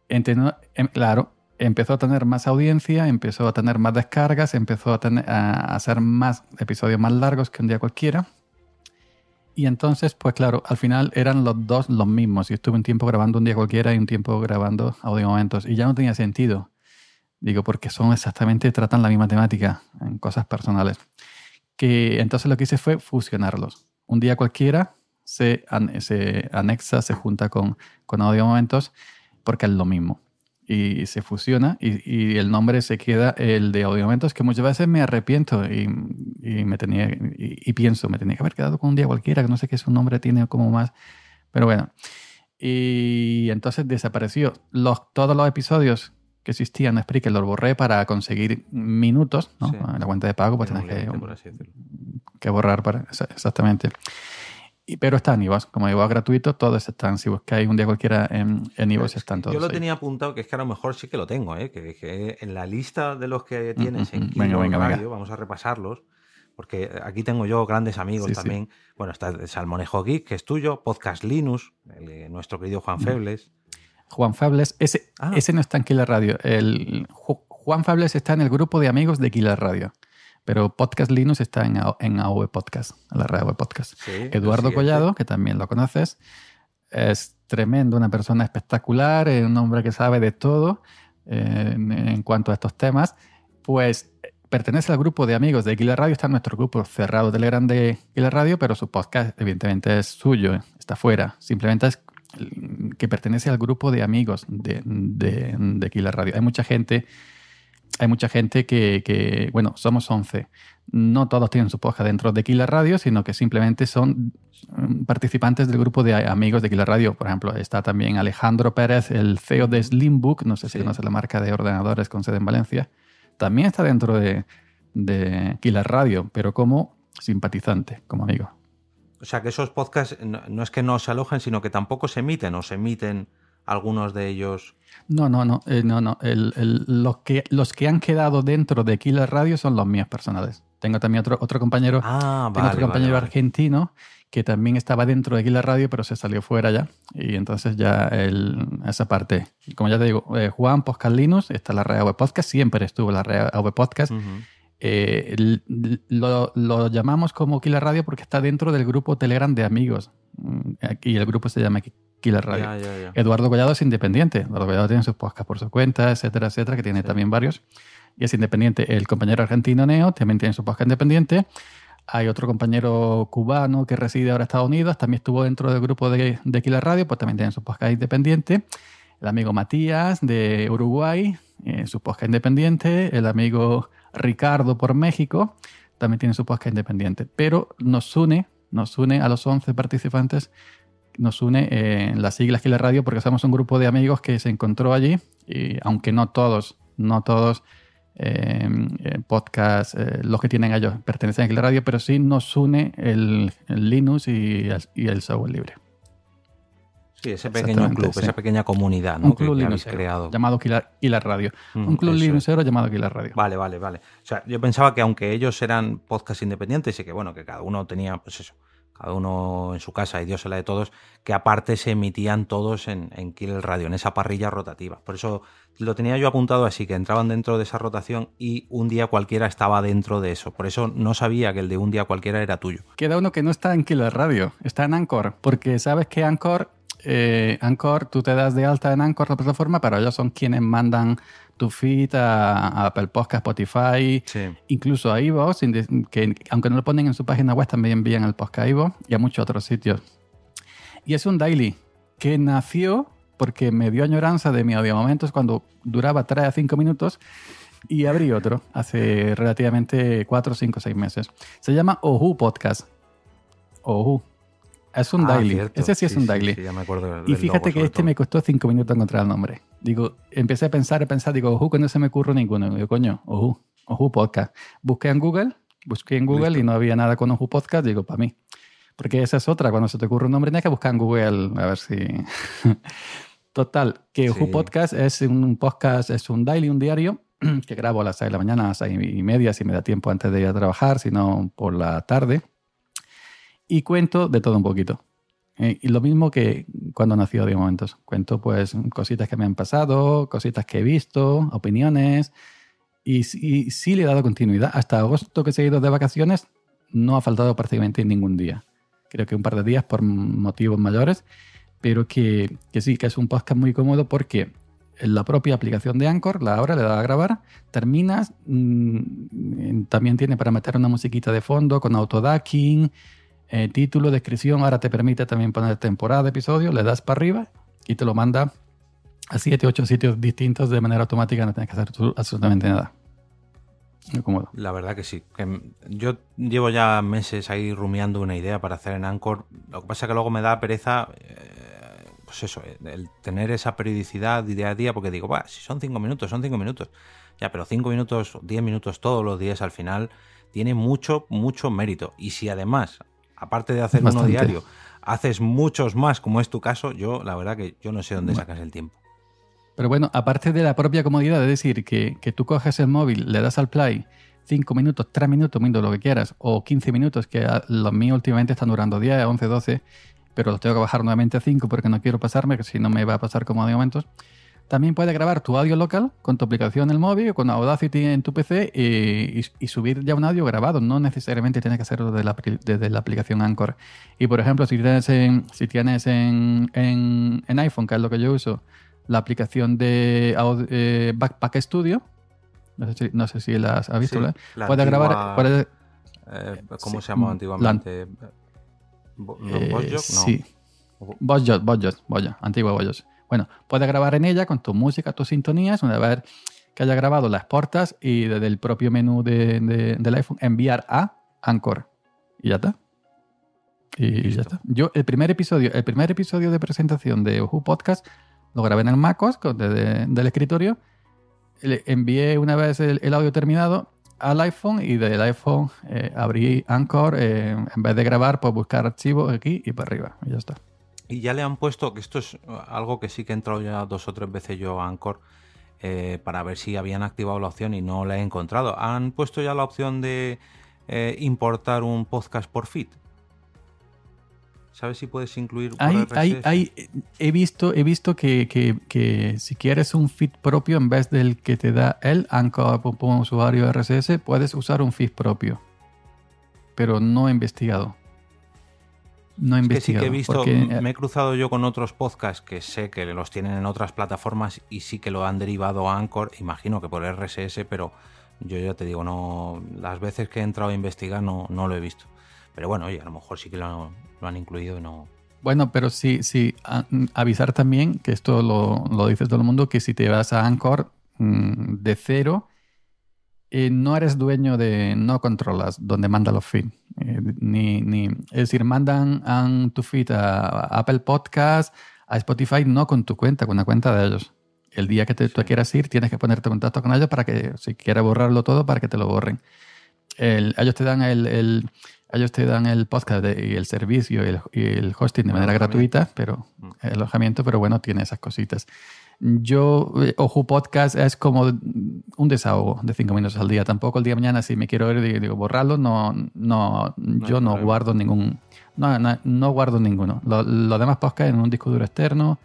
Em, claro, empezó a tener más audiencia, empezó a tener más descargas, empezó a, tener, a hacer más episodios más largos que un día cualquiera. Y entonces, pues claro, al final eran los dos los mismos. Y estuve un tiempo grabando un día cualquiera y un tiempo grabando audio momentos. Y ya no tenía sentido. Digo, porque son exactamente, tratan la misma temática en cosas personales. Que entonces lo que hice fue fusionarlos. Un día cualquiera se, se anexa, se junta con, con audio momentos porque es lo mismo. Y se fusiona y, el nombre se queda el de audio momentos que muchas veces me arrepiento y, me tenía y, pienso, me tenía que haber quedado con un día cualquiera, que no sé qué su nombre tiene como más. Pero bueno. Y entonces desapareció. Los, todos los episodios que existía en Spreaker, lo borré para conseguir minutos, ¿no? En la cuenta de pago, pues tienes que, que, borrar para, exactamente. Y, pero está en iVoox, como iVoox gratuito, todos están. Si buscáis un día cualquiera en, en iVoox, están todos. Yo lo tenía apuntado, que es que a lo mejor sí que lo tengo, ¿eh? que, en la lista de los que tienes en Kilo Radio, vamos a repasarlos, porque aquí tengo yo grandes amigos también. Bueno, está Salmonejo Geek, que es tuyo, Podcast Linux, nuestro querido Juan Febles. Juan Fables, ese, ah. ese no está en Killer Radio. El, Juan Fables está en el grupo de amigos de Killer Radio. Pero Podcast Linux está en, en AOV Podcast, en la red AOV Podcast. Eduardo Collado, que también lo conoces, es tremendo, una persona espectacular, un hombre que sabe de todo eh, en, cuanto a estos temas. Pues pertenece al grupo de amigos de Killer Radio, está en nuestro grupo cerrado Telegram de Killer Radio, pero su podcast evidentemente es suyo, está fuera. Simplemente es que pertenece al grupo de amigos de, de, Killer Radio. Hay mucha gente, hay mucha gente que, bueno, somos 11. No todos tienen su podcast dentro de Killer Radio, sino que simplemente son mm, participantes del grupo de amigos de Killer Radio. Por ejemplo, está también Alejandro Pérez, el CEO de Slimbook, no sé si conoce la marca de ordenadores con sede en Valencia. También está dentro de, de Killer Radio, pero como simpatizante, como amigo. O sea, que esos podcasts no, es que no se alojen, sino que tampoco se emiten o se emiten algunos de ellos. No, no, no, eh, no, no. los, que, los que han quedado dentro de Killer Radio son los míos personales. Tengo también otro, otro compañero, ah, tengo otro compañero argentino que también estaba dentro de Killer Radio, pero se salió fuera ya. Y entonces ya esa parte, como ya te digo, eh, Juan Podcast Linux, está la red web podcast, siempre estuvo en la red web podcast. Eh, lo, llamamos como Killer Radio porque está dentro del grupo Telegram de amigos. Mm, y el grupo se llama Killer Radio. Eduardo Collado es independiente. Eduardo Collado tiene sus podcasts por su cuenta, etcétera, etcétera, que tiene también varios. Y es independiente. El compañero argentino Neo también tiene su podcast independiente. Hay otro compañero cubano que reside ahora en Estados Unidos, también estuvo dentro del grupo de, de Killer Radio, pues también tiene su podcast independiente. El amigo Matías de Uruguay, eh, su podcast independiente. El amigo Ricardo por México, también tiene su podcast independiente. Pero nos une, nos une a los 11 participantes, nos une eh, las siglas Killer Radio porque somos un grupo de amigos que se encontró allí y aunque no todos, no todos eh, eh podcasts, eh, los que tienen ellos pertenecen a Killer Radio, pero sí nos une el, Linux y el software libre. Sí, ese pequeño club, esa pequeña comunidad ¿no? Un club que, creado. llamado Kilar, Radio. Mm, un club linuxero llamado Kilar Radio. Vale, vale, vale. O sea, yo pensaba que aunque ellos eran podcast independientes y que, bueno, que cada uno tenía, pues eso, cada uno en su casa y Dios se la de todos, que aparte se emitían todos en, en Kill Radio, en esa parrilla rotativa. Por eso lo tenía yo apuntado así, que entraban dentro de esa rotación y un día cualquiera estaba dentro de eso. Por eso no sabía que el de un día cualquiera era tuyo. Queda uno que no está en Killer Radio, está en Anchor, porque sabes que Anchor, eh, Anchor, tú te das de alta en Anchor la plataforma, pero ellos son quienes mandan tu feed a, Apple Podcast, Spotify, incluso a Ivo, que aunque no lo ponen en su página web, también envían el podcast a Ivo y a muchos otros sitios. Y es un daily que nació porque me dio añoranza de mi audio momentos cuando duraba 3 a 5 minutos y abrí otro hace relativamente 4, 5, 6 meses. Se llama Ohu Podcast. Ohu. Es un ah, daily. Ese sí, es un daily. y fíjate que este me costó 5 minutos encontrar el nombre. Digo, empecé a pensar, a pensar, digo, Ohu, que no se me ocurre ninguno. Digo, coño, Ohu, Ohu Podcast. Busqué en Google, busqué en Google y no había nada con Ohu Podcast. Digo, para mí. Porque esa es otra, cuando se te ocurre un nombre, tienes que buscar en Google a ver si. Total, que Ohu Podcast es un podcast, es un daily, un diario, que grabo a las 6 de la mañana, a las 6 y media, si me da tiempo antes de ir a trabajar, si no por la tarde. Y cuento de todo un poquito. Eh, y lo mismo que cuando nació de momentos. Cuento pues cositas que me han pasado, cositas que he visto, opiniones. Y, y sí le he dado continuidad. Hasta agosto que he seguido de vacaciones, no ha faltado prácticamente ningún día. Creo que un par de días por motivos mayores pero que, sí, que es un podcast muy cómodo porque la propia aplicación de Anchor, la hora le da a grabar, terminas, mm, también tiene para meter una musiquita de fondo con autodacking, eh, título, descripción, ahora te permite también poner temporada episodio, le das para arriba y te lo manda a 7, 8 sitios distintos de manera automática, no tienes que hacer absolutamente nada. Muy. La verdad que sí. yo llevo ya meses ahí rumiando una idea para hacer en Anchor. Lo que pasa es que luego me da pereza eh, pues eso, el tener esa periodicidad día a día, porque digo, si son cinco minutos, son cinco minutos. Ya, pero cinco minutos, diez minutos todos los días al final tiene mucho, mucho mérito. Y si además, aparte de hacer uno diario, haces muchos más, como es tu caso, yo la verdad que yo no sé dónde sacas el tiempo. Pero bueno, aparte de la propia comodidad, de decir, que, que tú coges el móvil, le das al play, cinco minutos, tres minutos, lo que quieras, o 15 minutos, que los míos últimamente están durando 10, 11, 12, pero los tengo que bajar nuevamente a 5 porque no quiero pasarme, que si no me va a pasar como de momentos. También puedes grabar tu audio local con tu aplicación en el móvil, con Audacity en tu PC y, subir ya un audio grabado. No necesariamente tienes que hacerlo desde la, aplicación Anchor. Y por ejemplo, si tienes, en, si tienes en, iPhone, que es lo que yo uso, la aplicación de eh, Backpack Studio, no sé si, la has visto, puedes grabar. Eh, ¿Cómo se llamaba antiguamente? Eh, sí. Bojot, Bojot, Bojot, antigua Bojot. Bueno, puedes grabar en ella con tu música, tus sintonías, una vez que haya grabado, las portas y desde el propio menú de, del iPhone enviar a Anchor. Y ya está. Y ya está. Yo, el primer episodio, el primer episodio de presentación de Ohu Podcast lo grabé en el MacOS del escritorio. Le envié una vez el audio terminado al iPhone y del iPhone eh, abrí Anchor, eh, en vez de grabar, pues buscar archivos aquí y para arriba, y ya está. Y ya le han puesto, que esto es algo que sí que he entrado ya dos o tres veces yo a Anchor eh, para ver si habían activado la opción y no la he encontrado. Han puesto ya la opción de importar un podcast por feed. ¿Sabes si puedes incluir hay, he visto, he visto que, si quieres un feed propio en vez del que te da el Anchor como usuario RSS, puedes usar un feed propio. Pero no he investigado. No he investigado. Que sí que he visto, eh, me he cruzado yo con otros podcasts que sé que los tienen en otras plataformas y sí que lo han derivado a Anchor, imagino que por RSS, pero yo ya te digo, no las veces que he entrado a investigar no, no lo he visto. Pero bueno, oye, a lo mejor sí que lo, han incluido y no. Bueno, pero sí, sí, avisar también, que esto lo, lo dice todo el mundo, que si te vas a Anchor mm, de cero, eh, no eres dueño de, no controlas dónde manda los feeds. Eh, ni, ni, es decir, mandan tu feed a, Apple Podcast, a Spotify, no con tu cuenta, con la cuenta de ellos. El día que te, tú quieras ir, tienes que ponerte en contacto con ellos para que, si quieres borrarlo todo, para que te lo borren. ellos te dan el ellos te dan el podcast y el servicio y el, hosting de manera gratuita, pero mm. el alojamiento, pero bueno, tiene esas cositas. Yo, eh, Ojo Podcast es como un desahogo de cinco minutos al día. Tampoco el día de mañana, si me quiero ir, digo, borrarlo, no, no, yo no guardo ningún, No, no, no guardo ninguno. Lo- Los demás podcasts en un disco duro externo.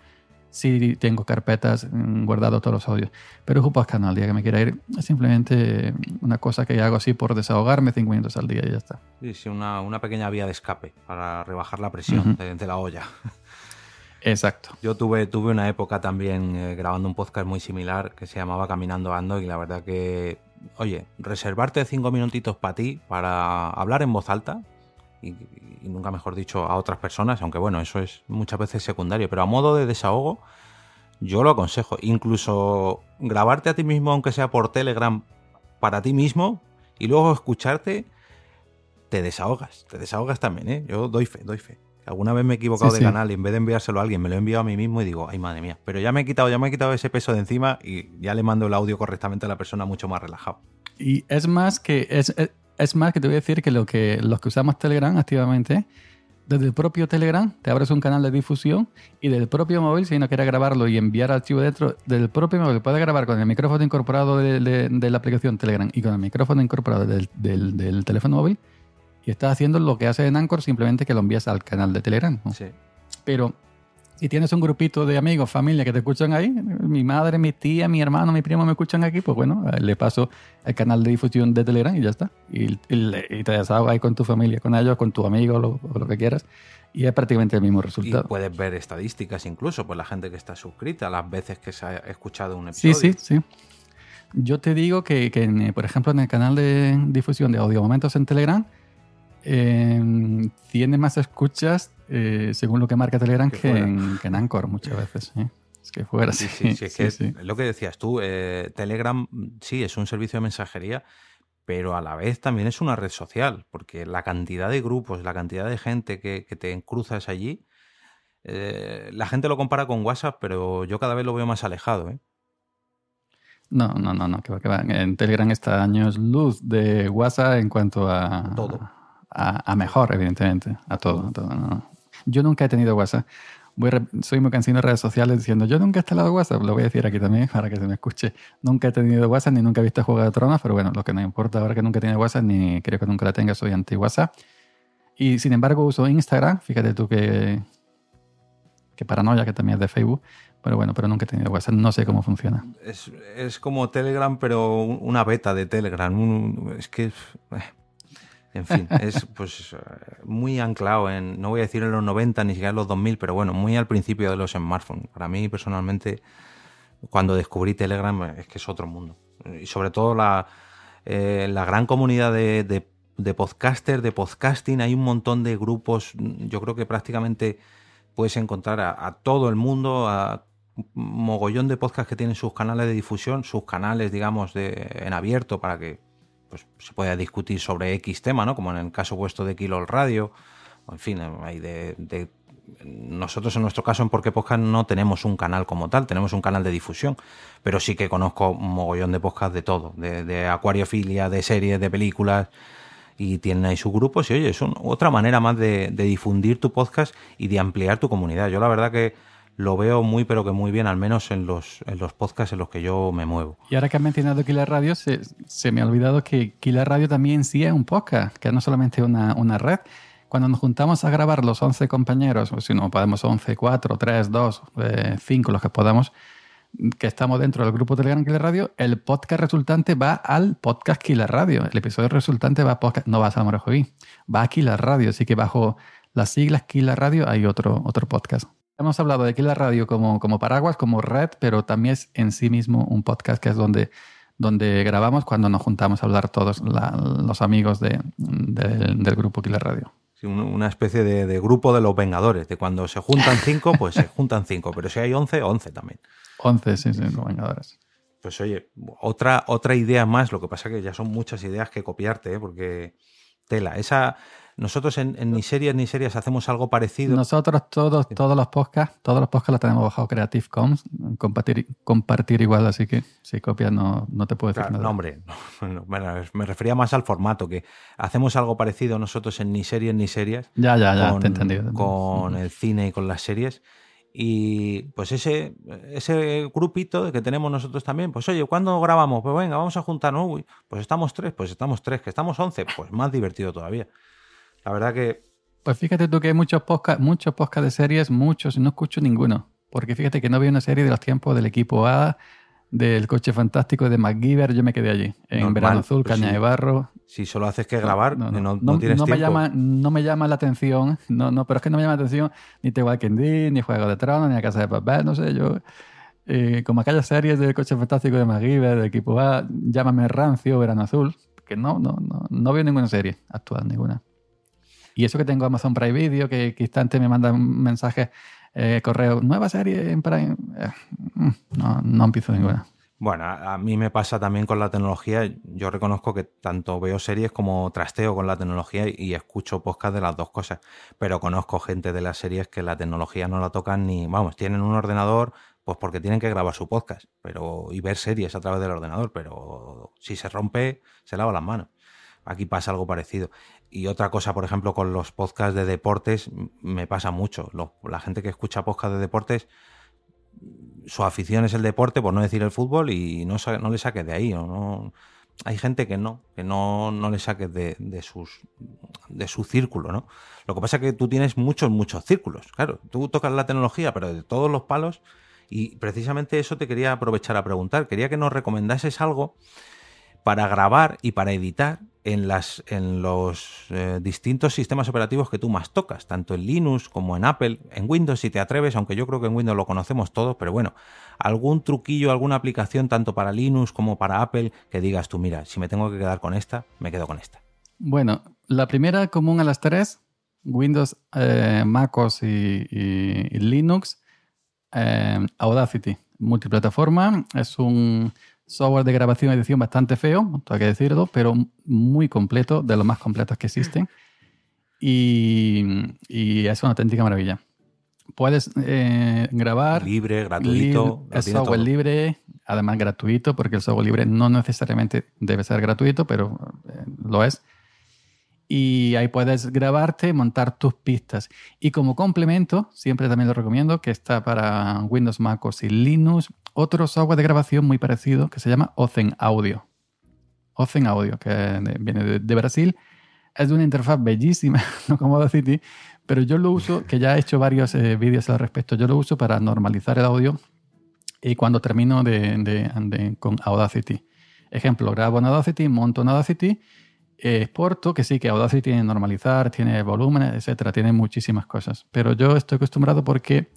Sí tengo carpetas mm, guardado todos los audios. Pero un podcast no, al día que me quiera ir. Es simplemente una cosa que hago así por desahogarme cinco minutos al día y ya está. Sí, sí, una, una pequeña vía de escape para rebajar la presión Ujú. de, de la olla. Exacto. Yo tuve, tuve una época también eh, grabando un podcast muy similar que se llamaba Caminando Ando y la verdad que, oye, reservarte cinco minutitos para ti, para hablar en voz alta y, y nunca mejor dicho a otras personas, aunque bueno, eso es muchas veces secundario, pero a modo de desahogo, yo lo aconsejo. Incluso grabarte a ti mismo, aunque sea por Telegram, para ti mismo y luego escucharte, te desahogas, te desahogas también, ¿eh? Yo doy fe, doy fe. Alguna vez me he equivocado Sí, de sí. canal y en vez de enviárselo a alguien me lo he enviado a mí mismo y digo, ay madre mía, pero ya me he quitado, ya me he quitado ese peso de encima y ya le mando el audio correctamente a la persona mucho más relajado. Y es más que es, es, es más que te voy a decir que, lo que los que usamos Telegram activamente, desde el propio Telegram te abres un canal de difusión y del propio móvil, si no quieres grabarlo y enviar archivo dentro del propio móvil, puedes grabar con el micrófono incorporado de, de- de la aplicación Telegram y con el micrófono incorporado del, del- del teléfono móvil y estás haciendo lo que hace en Anchor, simplemente que lo envías al canal de Telegram. ¿no? Sí. Pero si tienes un grupito de amigos, familia que te escuchan ahí, mi madre, mi tía, mi hermano, mi primo me escuchan aquí, pues bueno, eh, le paso el canal de difusión de Telegram y ya está. Y, y y te desahogas ahí con tu familia, con ellos, con tu amigo, lo, o lo que quieras. Y es prácticamente el mismo Y resultado. puedes ver estadísticas incluso, pues la gente que está suscrita, las veces que se ha escuchado un Sí, episodio. sí, sí. Yo te digo que, que por ejemplo, en el canal de difusión de audio momentos en Telegram, eh, tiene más escuchas, eh, según lo que marca Telegram, Que en, que en Anchor muchas veces. ¿eh? Es que fuera, Sí, sí. sí, sí, es que lo que decías tú, eh, Telegram sí es un servicio de mensajería, pero a la vez también es una red social, porque la cantidad de grupos, la cantidad de gente que, que te cruzas allí, la gente lo compara con WhatsApp, pero yo cada vez lo veo más alejado. ¿eh? No, no, no, no, que va, que va. En Telegram está años luz de WhatsApp en cuanto a Todo. A, mejor, evidentemente, a todo. a todo, no. Yo nunca he tenido WhatsApp. Voy soy muy cansino de redes sociales diciendo, yo nunca he instalado WhatsApp, lo voy a decir aquí también para que se me escuche. Nunca he tenido WhatsApp ni nunca he visto Juego de Tronos, pero bueno, lo que no importa ahora que nunca tenido WhatsApp ni creo que nunca la tenga, soy anti-WhatsApp. Y sin embargo uso Instagram, fíjate tú que, que paranoia que también es de Facebook, pero bueno, pero nunca he tenido WhatsApp, no sé cómo funciona. Es, es como Telegram, pero un- una beta de Telegram. un- es que. eh, En fin, es pues muy anclado en, no voy a decir en los 90 ni siquiera en los 2000, pero bueno, muy al principio de los smartphones. Para mí personalmente, cuando descubrí Telegram, es que es otro mundo. Y sobre todo la, eh, la gran comunidad de, de, de podcasters, de podcasting, hay un montón de grupos, yo creo que prácticamente puedes encontrar a, a todo el mundo, a un mogollón de podcasts que tienen sus canales de difusión, sus canales, digamos, de, en abierto para que pues, se pueda discutir sobre X tema, ¿no? Como en el caso vuestro de Kilo Radio, o en fin, hay de, nosotros en nuestro caso en Porque Podcast no tenemos un canal como tal, tenemos un canal de difusión, pero sí que conozco un mogollón de podcasts de todo, de, de acuariofilia, de series, de películas, y tienen ahí sus grupos y oye, es un- otra manera más de difundir tu podcast y de ampliar tu comunidad. Yo la verdad que lo veo muy pero que muy bien, al menos en los, en los podcasts en los que yo me muevo. Y ahora que has mencionado Killer Radio, se, se me ha olvidado que Killer Radio también sí es un podcast, que no solamente una, una red. Cuando nos juntamos a grabar los 11 compañeros, si no podemos 11, 4, 3, 2, 5, los que podamos, que estamos dentro del grupo Telegram Killer Radio, el podcast resultante va al podcast Killer Radio. El episodio resultante va a podcast, no va a Salmore Joví, va a Killer Radio. Así que bajo las siglas Killer Radio hay otro, otro podcast. Hemos hablado de Killer Radio como, como paraguas, como red, pero también es en sí mismo un podcast que es donde, donde grabamos cuando nos juntamos a hablar todos la- los amigos de- del- del grupo Killer Radio. Sí, Una especie de, de grupo de los Vengadores, de cuando se juntan cinco, pues se juntan cinco, pero si hay once, once también. 11, sí, sí, los Vengadores. Pues oye, otra, otra idea más, lo que pasa que ya son muchas ideas que copiarte, ¿eh? porque tela, esa... Nosotros en, en Ni Series Ni Series hacemos algo parecido. Nosotros todos, todos los podcasts, todos los podcasts los tenemos bajo Creative Commons, compartir, compartir igual, así que si copias no, no te puedo decir Claro, nada. no, hombre, no, no, me, refería más al formato, que hacemos algo parecido nosotros en Ni Series Ni Series Ya, ya, ya, con, te he entendido. te he entendido. con el cine y con las series. Y pues ese, ese grupito que tenemos nosotros también, pues oye, ¿cuándo grabamos? Pues venga, vamos a juntarnos. Uy, pues estamos tres, pues estamos tres, que estamos once, pues más divertido todavía. La verdad que Pues fíjate tú que hay muchos podcasts muchos podcast de series, muchos, y no escucho ninguno. Porque fíjate que no vi una serie de los tiempos del equipo A, del coche fantástico de MacGyver, yo me quedé allí. En Normal, Verano Azul, pero Caña sí. de Barro. Si solo haces que grabar, No, no, no, no no- tienes me tiempo. llama, no me llama la atención, no, no, pero es que no me llama la atención ni The Walking Dead, ni Juego de Tronos, ni La Casa de Papel, no sé, yo... eh, como aquellas series del coche fantástico de MacGyver, de equipo A, llámame Rancio, Verano Azul, que no, no, no, no veo ninguna serie actual, ninguna. Y eso que tengo Amazon Prime Video, que, que instante me mandan mensajes, eh, correo, nueva serie en Prime. eh, mm, no, no empiezo ninguna. Bueno, a, mí me pasa también con la tecnología. Yo reconozco que tanto veo series como trasteo con la tecnología y, y escucho podcast de las dos cosas. Pero conozco gente de las series que la tecnología no la tocan ni, vamos, tienen un ordenador pues porque tienen que grabar su podcast pero y ver series a través del ordenador. Pero si se rompe, se lava las manos. Aquí pasa algo parecido. Y otra cosa, por ejemplo, con los podcasts de deportes, me pasa mucho. La gente que escucha podcasts de deportes su afición es el deporte, por no decir el fútbol, y no, no le saques de ahí. o no. Hay gente que no, que no, no le saques de, de sus, de su círculo, ¿no? Lo que pasa es que tú tienes muchos, muchos círculos. Claro, tú tocas la tecnología, pero de todos los palos, y precisamente eso te quería aprovechar a preguntar. Quería que nos recomendases algo para grabar y para editar en, los eh, distintos sistemas operativos que tú más tocas, tanto en Linux como en Apple, en Windows si te atreves, aunque yo creo que en Windows lo conocemos todos, pero bueno, algún truquillo, alguna aplicación tanto para Linux como para Apple que digas tú, mira, si me tengo que quedar con esta, me quedo con esta. Bueno, la primera común a las tres, Windows, eh, MacOS y Linux, eh, Audacity, multiplataforma, es un software de grabación y edición bastante feo, tengo que decirlo, pero muy completo, de los más completos que existen. Y, y es una auténtica maravilla. Puedes eh, grabar Libre, gratuito, lo es software todo. libre, además gratuito, porque el software libre no necesariamente debe ser gratuito, pero eh, lo es. Y ahí puedes grabarte, montar tus pistas. Y como complemento, siempre también lo recomiendo, que está para Windows, Mac OS y Linux, otro software de grabación muy parecido que se llama Ozen Audio. Ozen Audio, que viene de, Brasil. Es de una interfaz bellísima, no como Audacity, pero yo lo uso, que ya he hecho varios eh, vídeos al respecto, yo lo uso para normalizar el audio y cuando termino de, con Audacity. Ejemplo, grabo en Audacity, monto en Audacity, exporto, que sí, que Audacity tiene normalizar, tiene volumen, etcétera, tiene muchísimas cosas. Pero yo estoy acostumbrado porque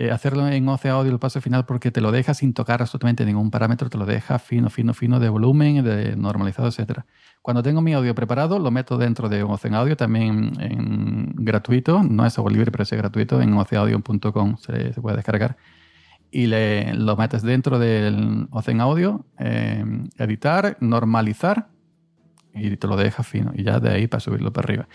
eh, hacerlo en OC Audio el paso final porque te lo deja sin tocar absolutamente ningún parámetro, te lo deja fino, fino, fino de volumen, de normalizado, etcétera. Cuando tengo mi audio preparado, lo meto dentro de OC Audio, también gratuito, no es software libre, pero es gratuito, en ocaudio.com se, puede descargar. Y le, lo metes dentro del Ozen Audio, eh, editar, normalizar, y te lo deja fino. Y ya de ahí para subirlo para arriba.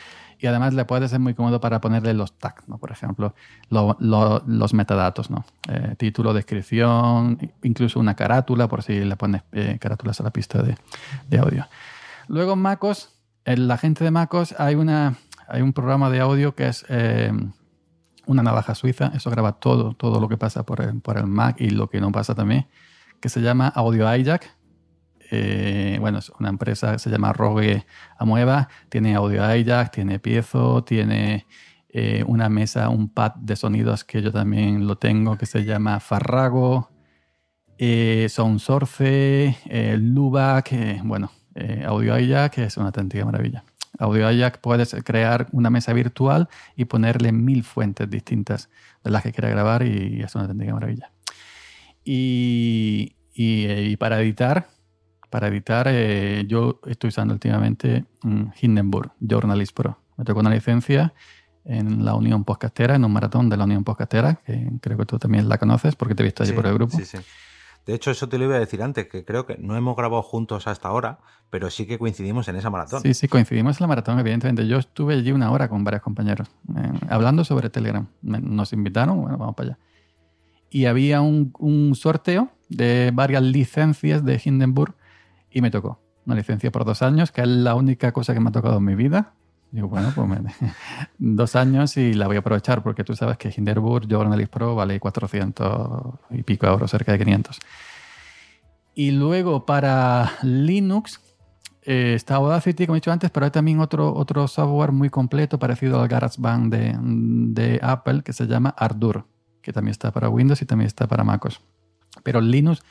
Y además le puede ser muy cómodo para ponerle los tags, ¿no? Por ejemplo, lo- lo- los metadatos, ¿no? Eh, título, descripción, incluso una carátula, por si le pones eh, carátulas a la pista de, audio. Luego MacOS, en la gente de MacOS hay, una, hay un programa de audio que es eh, una navaja suiza. Eso graba todo, todo lo que pasa por el, por el Mac y lo que no pasa también, que se llama Audio Hijack. Eh, bueno, es una empresa que se llama Rogue Amueva, tiene Audio Hijack, tiene Piezo, tiene eh, una mesa, un pad de sonidos que yo también lo tengo, que se llama Farrago, eh, Soundsource, eh, Lubac, bueno, Audio Hijack es una auténtica maravilla. Audio Hijack puedes crear una mesa virtual y ponerle mil fuentes distintas de las que quieras grabar y es una auténtica maravilla. Y para editar, para editar, eh, yo estoy usando últimamente mm, Hindenburg Journalist Pro. Me tocó una licencia en la Unión Podcastera, en un maratón de la Unión Podcastera, que creo que tú también la conoces porque te he visto allí Sí, por el grupo. Sí, sí. De hecho, eso te lo iba a decir antes, que creo que no hemos grabado juntos hasta ahora, pero sí que coincidimos en esa maratón. Sí, sí, coincidimos en la maratón, evidentemente. Yo estuve allí una hora con varios compañeros eh, hablando sobre Telegram. Nos invitaron, bueno, vamos para allá. Y había un, un sorteo de varias licencias de Hindenburg y me tocó. Una licencia por dos años, que es la única cosa que me ha tocado en mi vida. Digo, bueno, pues dos años y la voy a aprovechar porque tú sabes que Hindenburg Journalist Pro vale 400 y pico euros, cerca de 500. Y luego para Linux, Eh, está Audacity, como he dicho antes, pero hay también otro, otro software muy completo parecido al GarageBand de, de Apple que se llama Ardour, que también está para Windows y también está para MacOS. Pero Linux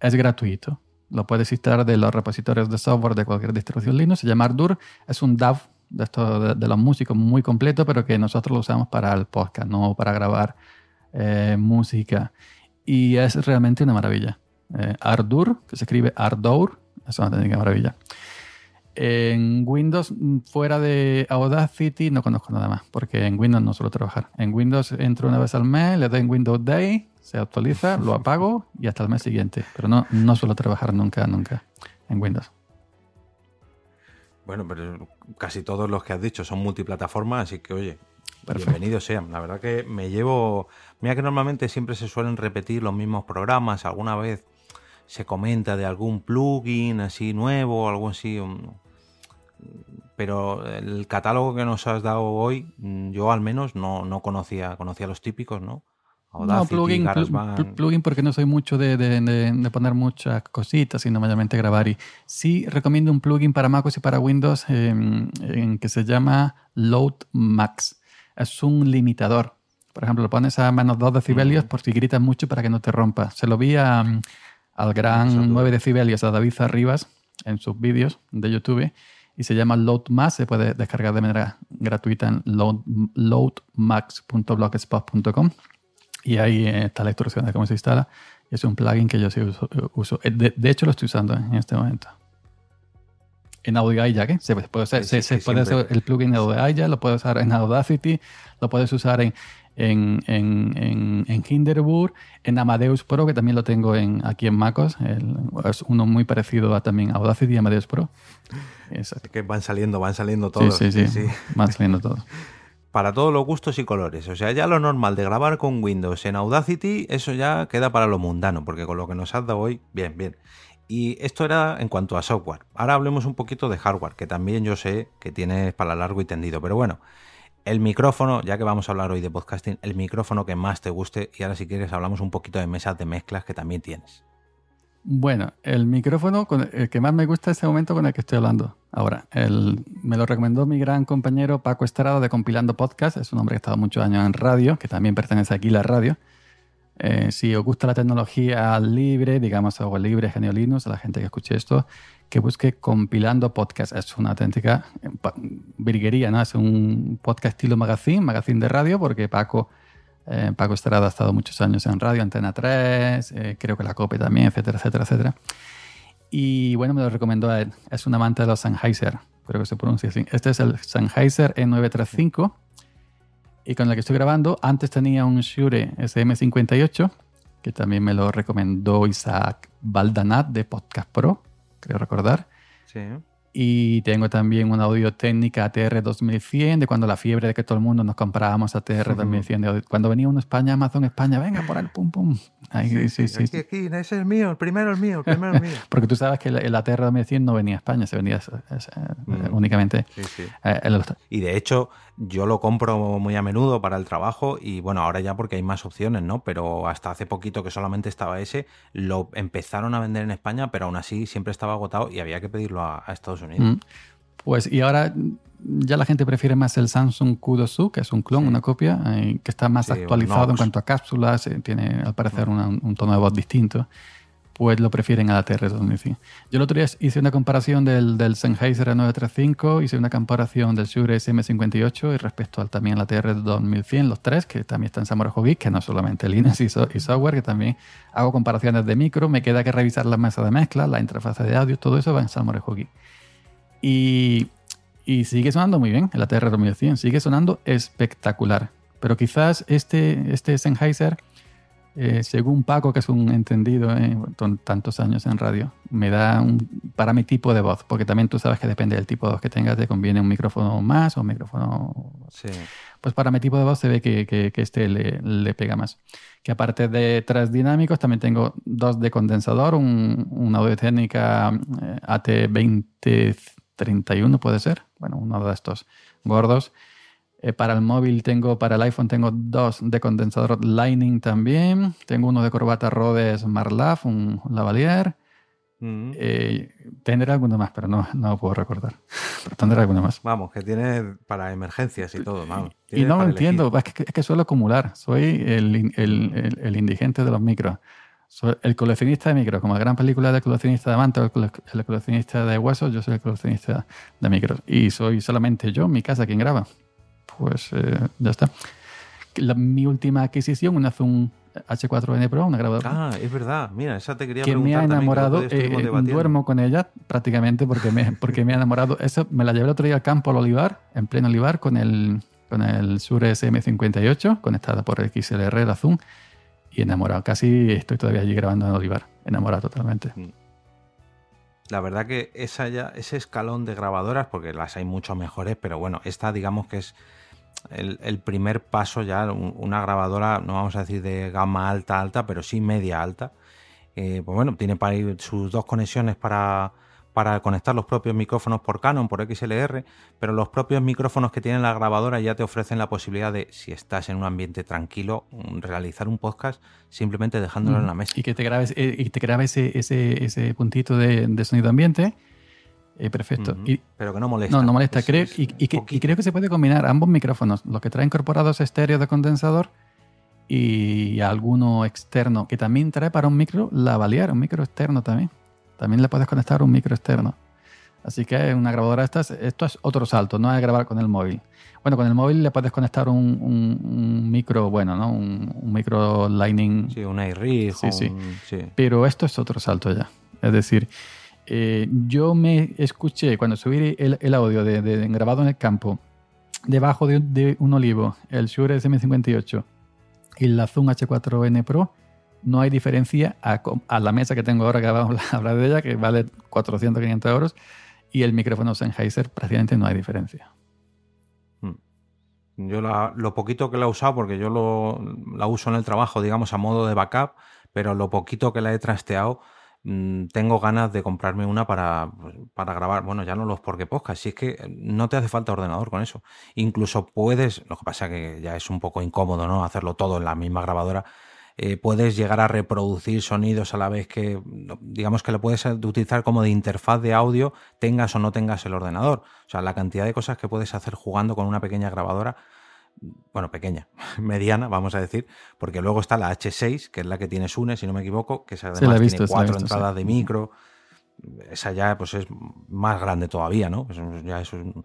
es gratuito. Lo puedes instalar de los repositorios de software de cualquier distribución Linux. Se llama Ardour. Es un DAW de, esto, de, los músicos muy completo, pero que nosotros lo usamos para el podcast, no para grabar eh, música. Y es realmente una maravilla. Eh, Ardour, que se escribe Ardour, es una técnica maravilla. En Windows, fuera de Audacity, no conozco nada más, porque en Windows no suelo trabajar. En Windows entro una vez al mes, le doy en Windows Day, se actualiza, lo apago y hasta el mes siguiente. Pero no, no suelo trabajar nunca, nunca en Windows. Bueno, pero casi todos los que has dicho son multiplataformas, así que oye, bienvenidos sean. La verdad que me llevo. Mira que normalmente siempre se suelen repetir los mismos programas. Alguna vez se comenta de algún plugin así nuevo, algo así. Pero el catálogo que nos has dado hoy, yo al menos no, no conocía, conocía los típicos, ¿no? No, plugin, plugin porque no soy mucho de, de, poner muchas cositas, sino mayormente grabar. Y sí recomiendo un plugin para MacOS y para Windows em, en que se llama Load Max. Es un limitador. Por ejemplo, lo pones a menos 2 decibelios por si gritas mucho para que no te rompa. Se lo vi al gran 9 decibelios, a David Arribas, en sus vídeos de YouTube y se llama Load Max. Se puede descargar de manera gratuita en load, loadmax.blogspot.com y ahí está la instrucción de cómo se instala. Es un plugin que yo sí uso. Eh, de, hecho, lo estoy usando en este momento. En Audio ya que se puede, usar, se, puede usar el plugin de Audio lo puedes usar en Audacity, lo puedes usar en, en, en, en, Hinderburg, en Amadeus Pro, que también lo tengo en, aquí en MacOS. es uno muy parecido a también Audacity y Amadeus Pro. Es que van saliendo, van saliendo todos. Sí, sí, sí, van saliendo todos para todos los gustos y colores. O sea, ya lo normal de grabar con Windows en Audacity, eso ya queda para lo mundano, porque con lo que nos has dado hoy, bien, bien. Y esto era en cuanto a software. Ahora hablemos un poquito de hardware, que también yo sé que tienes para largo y tendido. Pero bueno, el micrófono, ya que vamos a hablar hoy de podcasting, el micrófono que más te guste. Y ahora si quieres hablamos un poquito de mesas de mezclas que también tienes. Bueno, el micrófono con el que más me gusta es ese momento con el que estoy hablando. Ahora, me lo recomendó mi gran compañero Paco Estrada de Compilando Podcast. Es un hombre que ha estado muchos años en radio, que también pertenece aquí a la radio. Eh, si os gusta la tecnología libre, digamos algo libre, genio Linux, a la gente que escuche esto, que busque Compilando Podcast. Es una auténtica eh, virguería, ¿no? Es un podcast estilo magazine, magazine de radio, porque Paco eh, Paco Estrada ha estado muchos años en radio, Antena 3, eh, creo que la COPE también, etcétera, etcétera, etcétera. Y bueno, me lo recomendó a él. Es un amante de los Sennheiser, creo que se pronuncia así. Este es el Sennheiser E935 y con el que estoy grabando. Antes tenía un Shure SM58 que también me lo recomendó Isaac Baldanat de Podcast Pro, creo recordar. Sí. Y tengo también una audio técnica ATR 2100, de cuando la fiebre de que todo el mundo nos comprábamos ATR 2100. cuando venía uno a España, Amazon España, venga por el pum pum. sí, sí, sí, aquí, aquí, ese es el mío, el primero el mío, el primero el mío. Porque tú sabes que el, ATR 2100 no venía a España, se vendía mm. únicamente. Sí, sí. Eh, y de hecho, yo lo compro muy a menudo para el trabajo y bueno, ahora ya porque hay más opciones, ¿no? Pero hasta hace poquito que solamente estaba ese, lo empezaron a vender en España, pero aún así siempre estaba agotado y había que pedirlo a, Estados Unidos. Mm. Pues y ahora ya la gente prefiere más el Samsung Q2U, que es un clon, una copia, eh, que está más actualizado en cuanto a cápsulas, eh, tiene al parecer mm. un tono de voz distinto pues lo prefieren a la TR-2100. Yo el otro día hice una comparación del, del Sennheiser 935, hice una comparación del Shure SM58 y respecto al, también la TR-2100, los tres, que también están en Samurai Geek, que no solamente Linux y, software, que también hago comparaciones de micro, me queda que revisar la mesa de mezcla, la interfaz de audio, todo eso va en Samurai Geek. Y, y sigue sonando muy bien, la TR-2100, sigue sonando espectacular. Pero quizás este, este Sennheiser eh, según Paco, que es un entendido con tantos años en radio, me da un, para mi tipo de voz, porque también tú sabes que depende del tipo de voz que tengas, te conviene un micrófono más o un micrófono... Sí. Pues para mi tipo de voz se ve que, que, este le, le, pega más. Que aparte de tres dinámicos, también tengo dos de condensador, un, una audio técnica eh, AT2031 puede ser, bueno, uno de estos gordos eh, para el móvil tengo, para el iPhone tengo dos de condensador Lightning también. Tengo uno de corbata Rhodes Marlaf, un lavalier. Mm. Eh, tendré alguno más, pero no, no lo puedo recordar. Pero tendré alguno más. Vamos, que tiene para emergencias y todo, vamos. Y no lo entiendo, es que, es que suelo acumular. Soy el, el- el- el indigente de los micros. Soy el coleccionista de micros. Como la gran película de coleccionista de amantes, el, cole- el coleccionista de huesos, yo soy el coleccionista de micros. Y soy solamente yo mi casa quien graba. Pues eh, ya está. La- mi última adquisición, una Zoom H4N Pro, una grabadora Ah, es verdad. Mira, esa te quería que me preguntar ha que el enamorado. eh, debatiendo. duermo con ella prácticamente porque me, porque me ha enamorado. Eso me la llevé el otro día al campo al olivar, en pleno olivar, con el, con el Shure SM58, conectada por XLR, la Zoom, y enamorado. Casi estoy todavía allí grabando en olivar. Enamorado totalmente. La verdad que esa ya, ese escalón de grabadoras, porque las hay mucho mejores, pero bueno, esta digamos que es el, el primer paso ya, un- una grabadora, no vamos a decir de gama alta, alta, pero sí media alta. Eh, pues bueno, tiene para ir sus dos conexiones para, para conectar los propios micrófonos por Canon, por XLR, pero los propios micrófonos que tiene la grabadora ya te ofrecen la posibilidad de, si estás en un ambiente tranquilo, realizar un podcast simplemente dejándolo en la mesa. Y que te grabes, eh, y te grabe ese, ese, ese puntito de, de sonido ambiente. Eh, perfecto. Y, pero que no molesta. No, no molesta. Es- Creo, es y, y que, y poquito. creo que se puede combinar ambos micrófonos, los que trae incorporados estéreo de condensador y alguno externo, que también trae para un micro lavalier, un micro externo también. También le puedes conectar un micro externo. Así que una grabadora esta, es- esto es otro salto, no es grabar con el móvil. Bueno, con el móvil le puedes conectar un, un- un micro, bueno, ¿no? Un, un micro Lightning Sí, un iRig. Sí, sí. un- sí. pero esto es otro salto ya. Es decir, eh, yo me escuché cuando subí el, audio de, grabado en el campo, debajo de, un olivo, el Shure SM58 y la Zoom H4N Pro, no hay diferencia a, la mesa que tengo ahora que vamos a hablar de ella, que vale 400, 500 euros, y el micrófono Sennheiser, prácticamente no hay diferencia. Yo la- lo poquito que la he usado, porque yo la uso en el trabajo, digamos, a modo de backup, pero lo poquito que la he trasteado, mm, tengo ganas de comprarme una para, para grabar. Bueno, ya no los porque podcast, si es que no te hace falta ordenador con eso. Incluso puedes, lo que pasa que ya es un poco incómodo, ¿no? Hacerlo todo en la misma grabadora. Eh, puedes llegar a reproducir sonidos a la vez que, digamos que lo puedes utilizar como de interfaz de audio, tengas o no tengas el ordenador. O sea, la cantidad de cosas que puedes hacer jugando con una pequeña grabadora, bueno, pequeña, mediana, vamos a decir, porque luego está la H6, que es la que tiene Sune, si no me equivoco, que esa además la visto, tiene cuatro visto, entradas sí. de micro. Esa ya pues es más grande todavía, ¿no? Eso ya es un,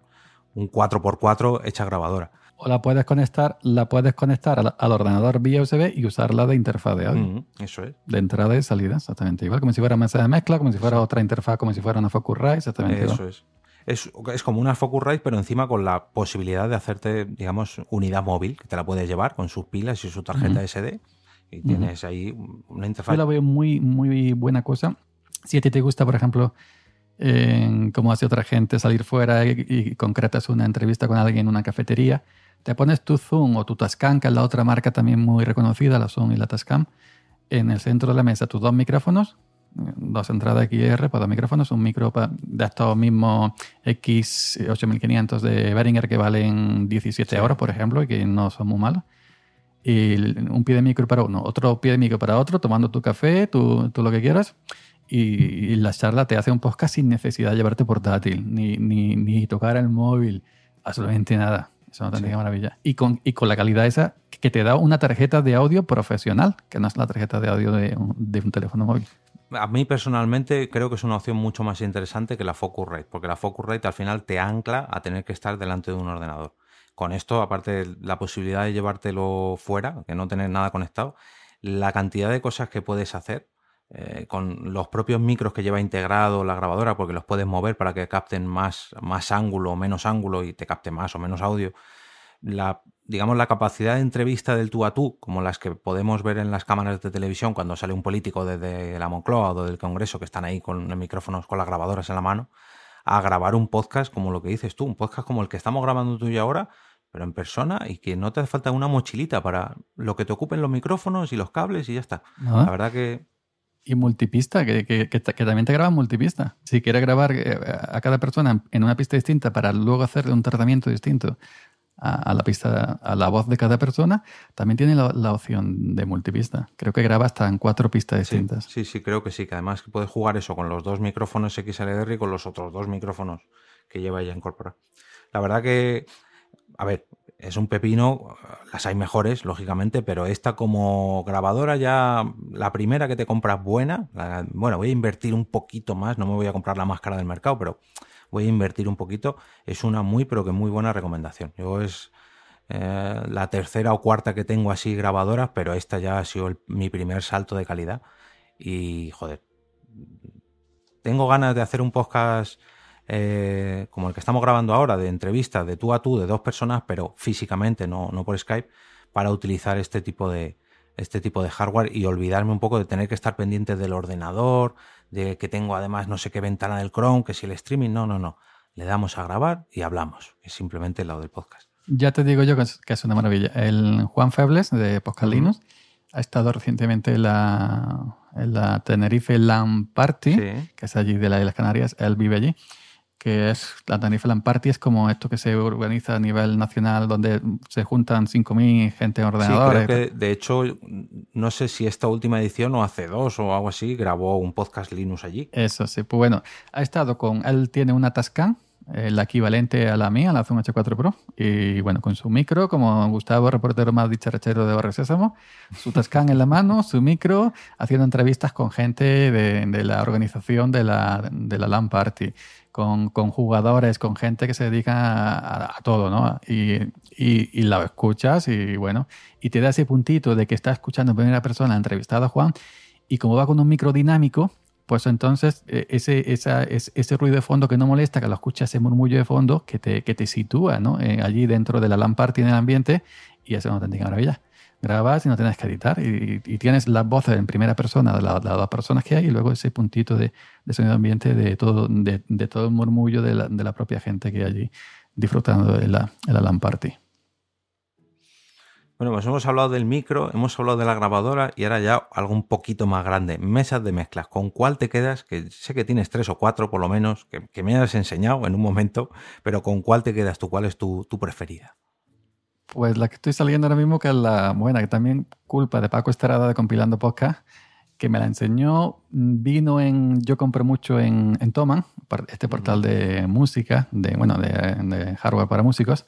un 4x4 hecha grabadora. O la puedes conectar, la puedes conectar al, al ordenador vía USB y usarla de interfaz de audio. Mm, eso es. De entrada y salida, exactamente igual. Como si fuera mesa de mezcla, como si fuera otra interfaz, como si fuera una Focusrite, exactamente Eso igual. es. Es. Es como una Focusrite, pero encima con la posibilidad de hacerte, digamos, unidad móvil, que te la puedes llevar con sus pilas y su tarjeta Ujú. SD. Y tienes ahí una interfaz. Yo la veo muy, muy buena cosa. Si a ti te gusta, por ejemplo, en- como hace otra gente, salir fuera y, y concretas una entrevista con alguien en una cafetería, te pones tu Zoom o tu Tascam, que es la otra marca también muy reconocida, la Zoom y la Tascam, en el centro de la mesa tus dos micrófonos, eh, dos entradas XR para dos micrófonos, un micro de estos mismos X8500 de Behringer que valen 17 Sí. euros, por ejemplo, y que no son muy malos. Y un pie de micro para uno, otro pie de micro para otro, tomando tu café, tú, tú lo que quieras. Y, y la charla te hace un podcast sin necesidad de llevarte portátil, ni, ni, ni tocar el móvil, absolutamente nada. Es una auténtica Sí. maravilla. Y con, y con la calidad esa que te da una tarjeta de audio profesional, que no es la tarjeta de audio de un, de un teléfono móvil. A mí personalmente creo que es una opción mucho más interesante que la Focusrite, porque la Focusrite al final te ancla a tener que estar delante de un ordenador. Con esto, aparte de la posibilidad de llevártelo fuera, que no tener nada conectado, la cantidad de cosas que puedes hacer eh, con los propios micros que lleva integrado la grabadora, porque los puedes mover para que capten más, más ángulo o menos ángulo y te capte más o menos audio. La, digamos, la capacidad de entrevista del tú a tú, como las que podemos ver en las cámaras de televisión cuando sale un político desde la Moncloa o del Congreso que están ahí con los micrófonos, con las grabadoras en la mano, a grabar un podcast como lo que dices tú, un podcast como el que estamos grabando tú y ahora, pero en persona y que no te hace falta una mochilita para lo que te ocupen los micrófonos y los cables y ya está. ¿no? La verdad que Y multipista, que, que- que que también te graba multipista. Si quieres grabar eh, a cada persona en una pista distinta para luego hacer un tratamiento distinto a, la pista, a la voz de cada persona, también tiene la, opción de multipista. Creo que graba hasta en cuatro pistas distintas. Sí, sí, creo que sí, que además puedes jugar eso con los dos micrófonos XLR y con los otros dos micrófonos que lleva ya incorporado. La verdad que, a ver, es un pepino, las hay mejores, lógicamente, pero esta como grabadora ya, la primera que te compras buena, bueno, voy a invertir un poquito más, no me voy a comprar la más cara del mercado, pero voy a invertir un poquito, es una muy, pero que muy buena recomendación. Yo es eh, la tercera o cuarta que tengo así grabadoras, pero esta ya ha sido mi primer salto de calidad. Y joder, tengo ganas de hacer un podcast eh, como el que estamos grabando ahora, de entrevistas de tú a tú, de dos personas, pero físicamente, no, no por Skype, para utilizar este tipo de, este tipo de hardware y olvidarme un poco de tener que estar pendiente del ordenador, de que tengo además no sé qué ventana del Chrome, que si el streaming, no, no, no. Le damos a grabar y hablamos. Es simplemente el lado del podcast. Ya te digo yo que es, una maravilla. El Juan Febles de Podcast ha estado recientemente en la, en la Tenerife LAN Party, que es allí de las Islas Canarias. Él vive allí que es la Tenerife Land Party, es como esto que se organiza a nivel nacional, donde se juntan 5.000 gente en ordenadores. Sí, creo que, de hecho, no sé si esta última edición o hace dos o algo así, grabó un podcast Linux allí. Eso sí, pues bueno, ha estado con, él tiene una Tascam, el equivalente a la mía, la Zoom H4 Pro. Y bueno, con su micro, como Gustavo, reportero más dicharachero de Barrio Sésamo, su Tascam en la mano, su micro, haciendo entrevistas con gente de, la organización de la, de la LAN Party con, con, jugadores, con gente que se dedica a, todo, ¿no? Y, y, la escuchas y bueno, y te da ese puntito de que estás escuchando en primera persona entrevistado a Juan y como va con un micro dinámico, pues entonces e, ese, esa, ese ruido de fondo que no molesta, que lo escuchas, ese murmullo de fondo que te, que te sitúa, ¿no? Eh, allí dentro de la lámpara tiene el ambiente y es una auténtica maravilla grabas y no tienes que editar y, tienes las voces en primera persona de, las dos personas que hay y luego ese puntito de, sonido ambiente de todo, de, todo el murmullo de la, propia gente que hay allí disfrutando de la, de la LAN party. Bueno, pues hemos hablado del micro, hemos hablado de la grabadora y ahora ya algo un poquito más grande, mesas de mezclas. ¿Con cuál te quedas? Que sé que tienes tres o cuatro por lo menos, que, me has enseñado en un momento, pero ¿con cuál te quedas tú? ¿Cuál es tu preferida? Pues la que estoy saliendo ahora mismo, que es la buena, que también culpa de Paco Estrada de Compilando Podcast, que me la enseñó, vino en, yo compré mucho en, en Toman, este portal de música, de, bueno, de, hardware para músicos.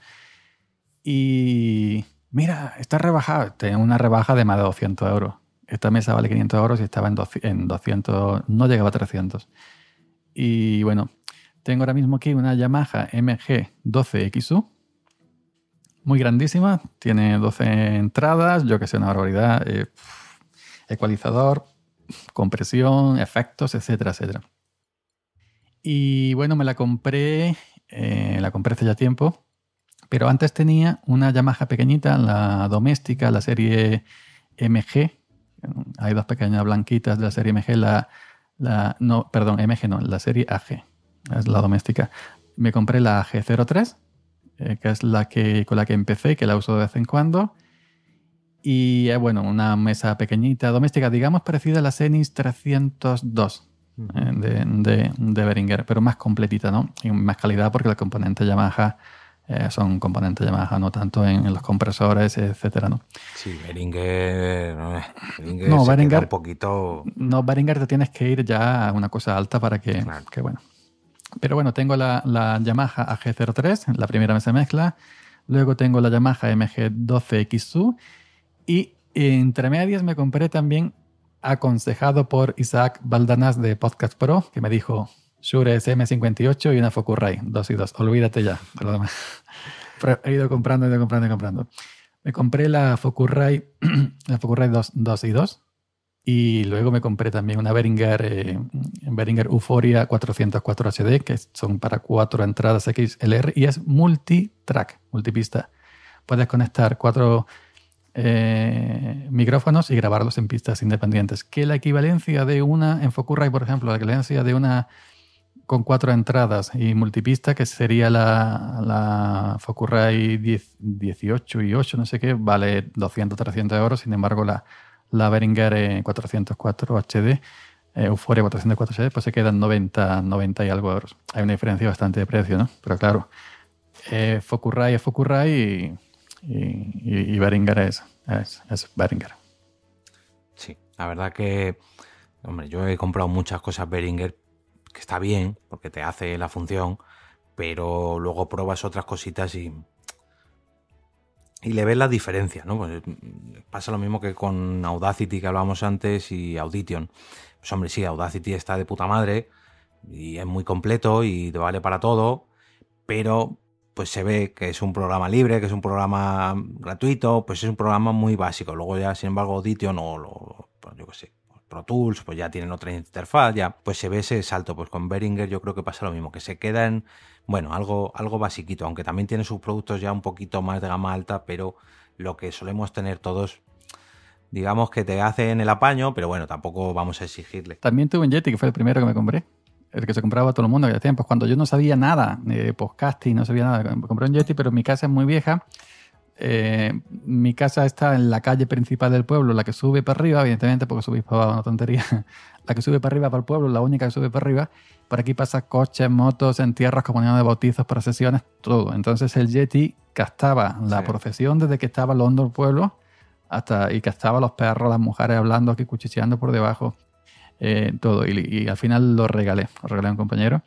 Y mira, está rebajada, tiene una rebaja de más de 200 euros. Esta mesa vale 500 euros y estaba en, en 200, no llegaba a 300. Y bueno, tengo ahora mismo aquí una Yamaha MG 12XU, muy grandísima, tiene 12 entradas, yo que sé, una barbaridad, eh, ecualizador, compresión, efectos, etcétera, etcétera. Y bueno, me la compré, eh, la compré hace ya tiempo, pero antes tenía una Yamaha pequeñita, la doméstica, la serie MG. Hay dos pequeñas blanquitas de la serie MG, la, la no, perdón, MG no, la serie AG, es la doméstica. Me compré la AG03 eh, que es la que, con la que empecé, que la uso de vez en cuando. Y eh, bueno, una mesa pequeñita, doméstica, digamos parecida a la Zenis 302 eh, de, de, de, Behringer, pero más completita, ¿no? Y más calidad porque los componentes Yamaha son componentes Yamaha, no tanto en, los compresores, etcétera, ¿no? Sí, Behringer, no, Behringer, un poquito... No, Behringer te tienes que ir ya a una cosa alta para que, que bueno, pero bueno, tengo la, la Yamaha AG03, la primera mesa de mezcla. Luego tengo la Yamaha MG12XU. Y entre medias me compré también, aconsejado por Isaac Baldanas de Podcast Pro, que me dijo Shure SM58 y una Focusrite, 2 y 2. Olvídate ya. Pero he ido comprando, he ido comprando y comprando. Me compré la Focusrite, la Focusrite 2, 2 y 2 y luego me compré también una Behringer, eh, Behringer Euphoria 404 HD, que son para cuatro entradas XLR y es multi-track, multipista. Puedes conectar cuatro eh, micrófonos y grabarlos en pistas independientes. Que la equivalencia de una, en Focusrite, por ejemplo, la equivalencia de una con cuatro entradas y multipista, que sería la, la Focusrite 18 y 8, no sé qué, vale 200, 300 euros. Sin embargo, la la Behringer 404 HD, Euphoria 404 HD, pues se quedan 90, 90 y algo euros. Hay una diferencia bastante de precio, ¿no? Pero claro, Eh, Focusrite es Focusrite y, y, y, es, es, es. Sí, la verdad que, hombre, yo he comprado muchas cosas Behringer que está bien, porque te hace la función, pero luego pruebas otras cositas y, y le ves la diferencia, ¿no? Pues pasa lo mismo que con Audacity que hablábamos antes y Audition. Pues hombre, sí, Audacity está de puta madre y es muy completo y te vale para todo, pero pues se ve que es un programa libre, que es un programa gratuito, pues es un programa muy básico. Luego ya, sin embargo, Audition o lo, pues yo qué sé, Pro Tools, pues ya tienen otra interfaz, ya, pues se ve ese salto. Pues con Behringer yo creo que pasa lo mismo, que se queda en, bueno, algo, algo basiquito, aunque también tiene sus productos ya un poquito más de gama alta, pero lo que solemos tener todos, digamos que te hacen el apaño, pero bueno, tampoco vamos a exigirle. También tuve un Yeti, que fue el primero que me compré el que se compraba todo el mundo que pues cuando yo no sabía nada de podcasting, no sabía nada, compré un Yeti, pero mi casa es muy vieja. Eh, mi casa está en la calle principal del pueblo, la que sube para arriba, evidentemente, porque subís para abajo, una tontería. La que sube para arriba para el pueblo, la única que sube para arriba. Por aquí pasa coches, motos, entierros, comunidades de bautizos, procesiones, todo. Entonces el Yeti gastaba la procesión desde que estaba del pueblo hasta y gastaba los perros, las mujeres hablando aquí, cuchicheando por debajo. Eh, todo. Y, al final lo regalé, lo regalé a un compañero.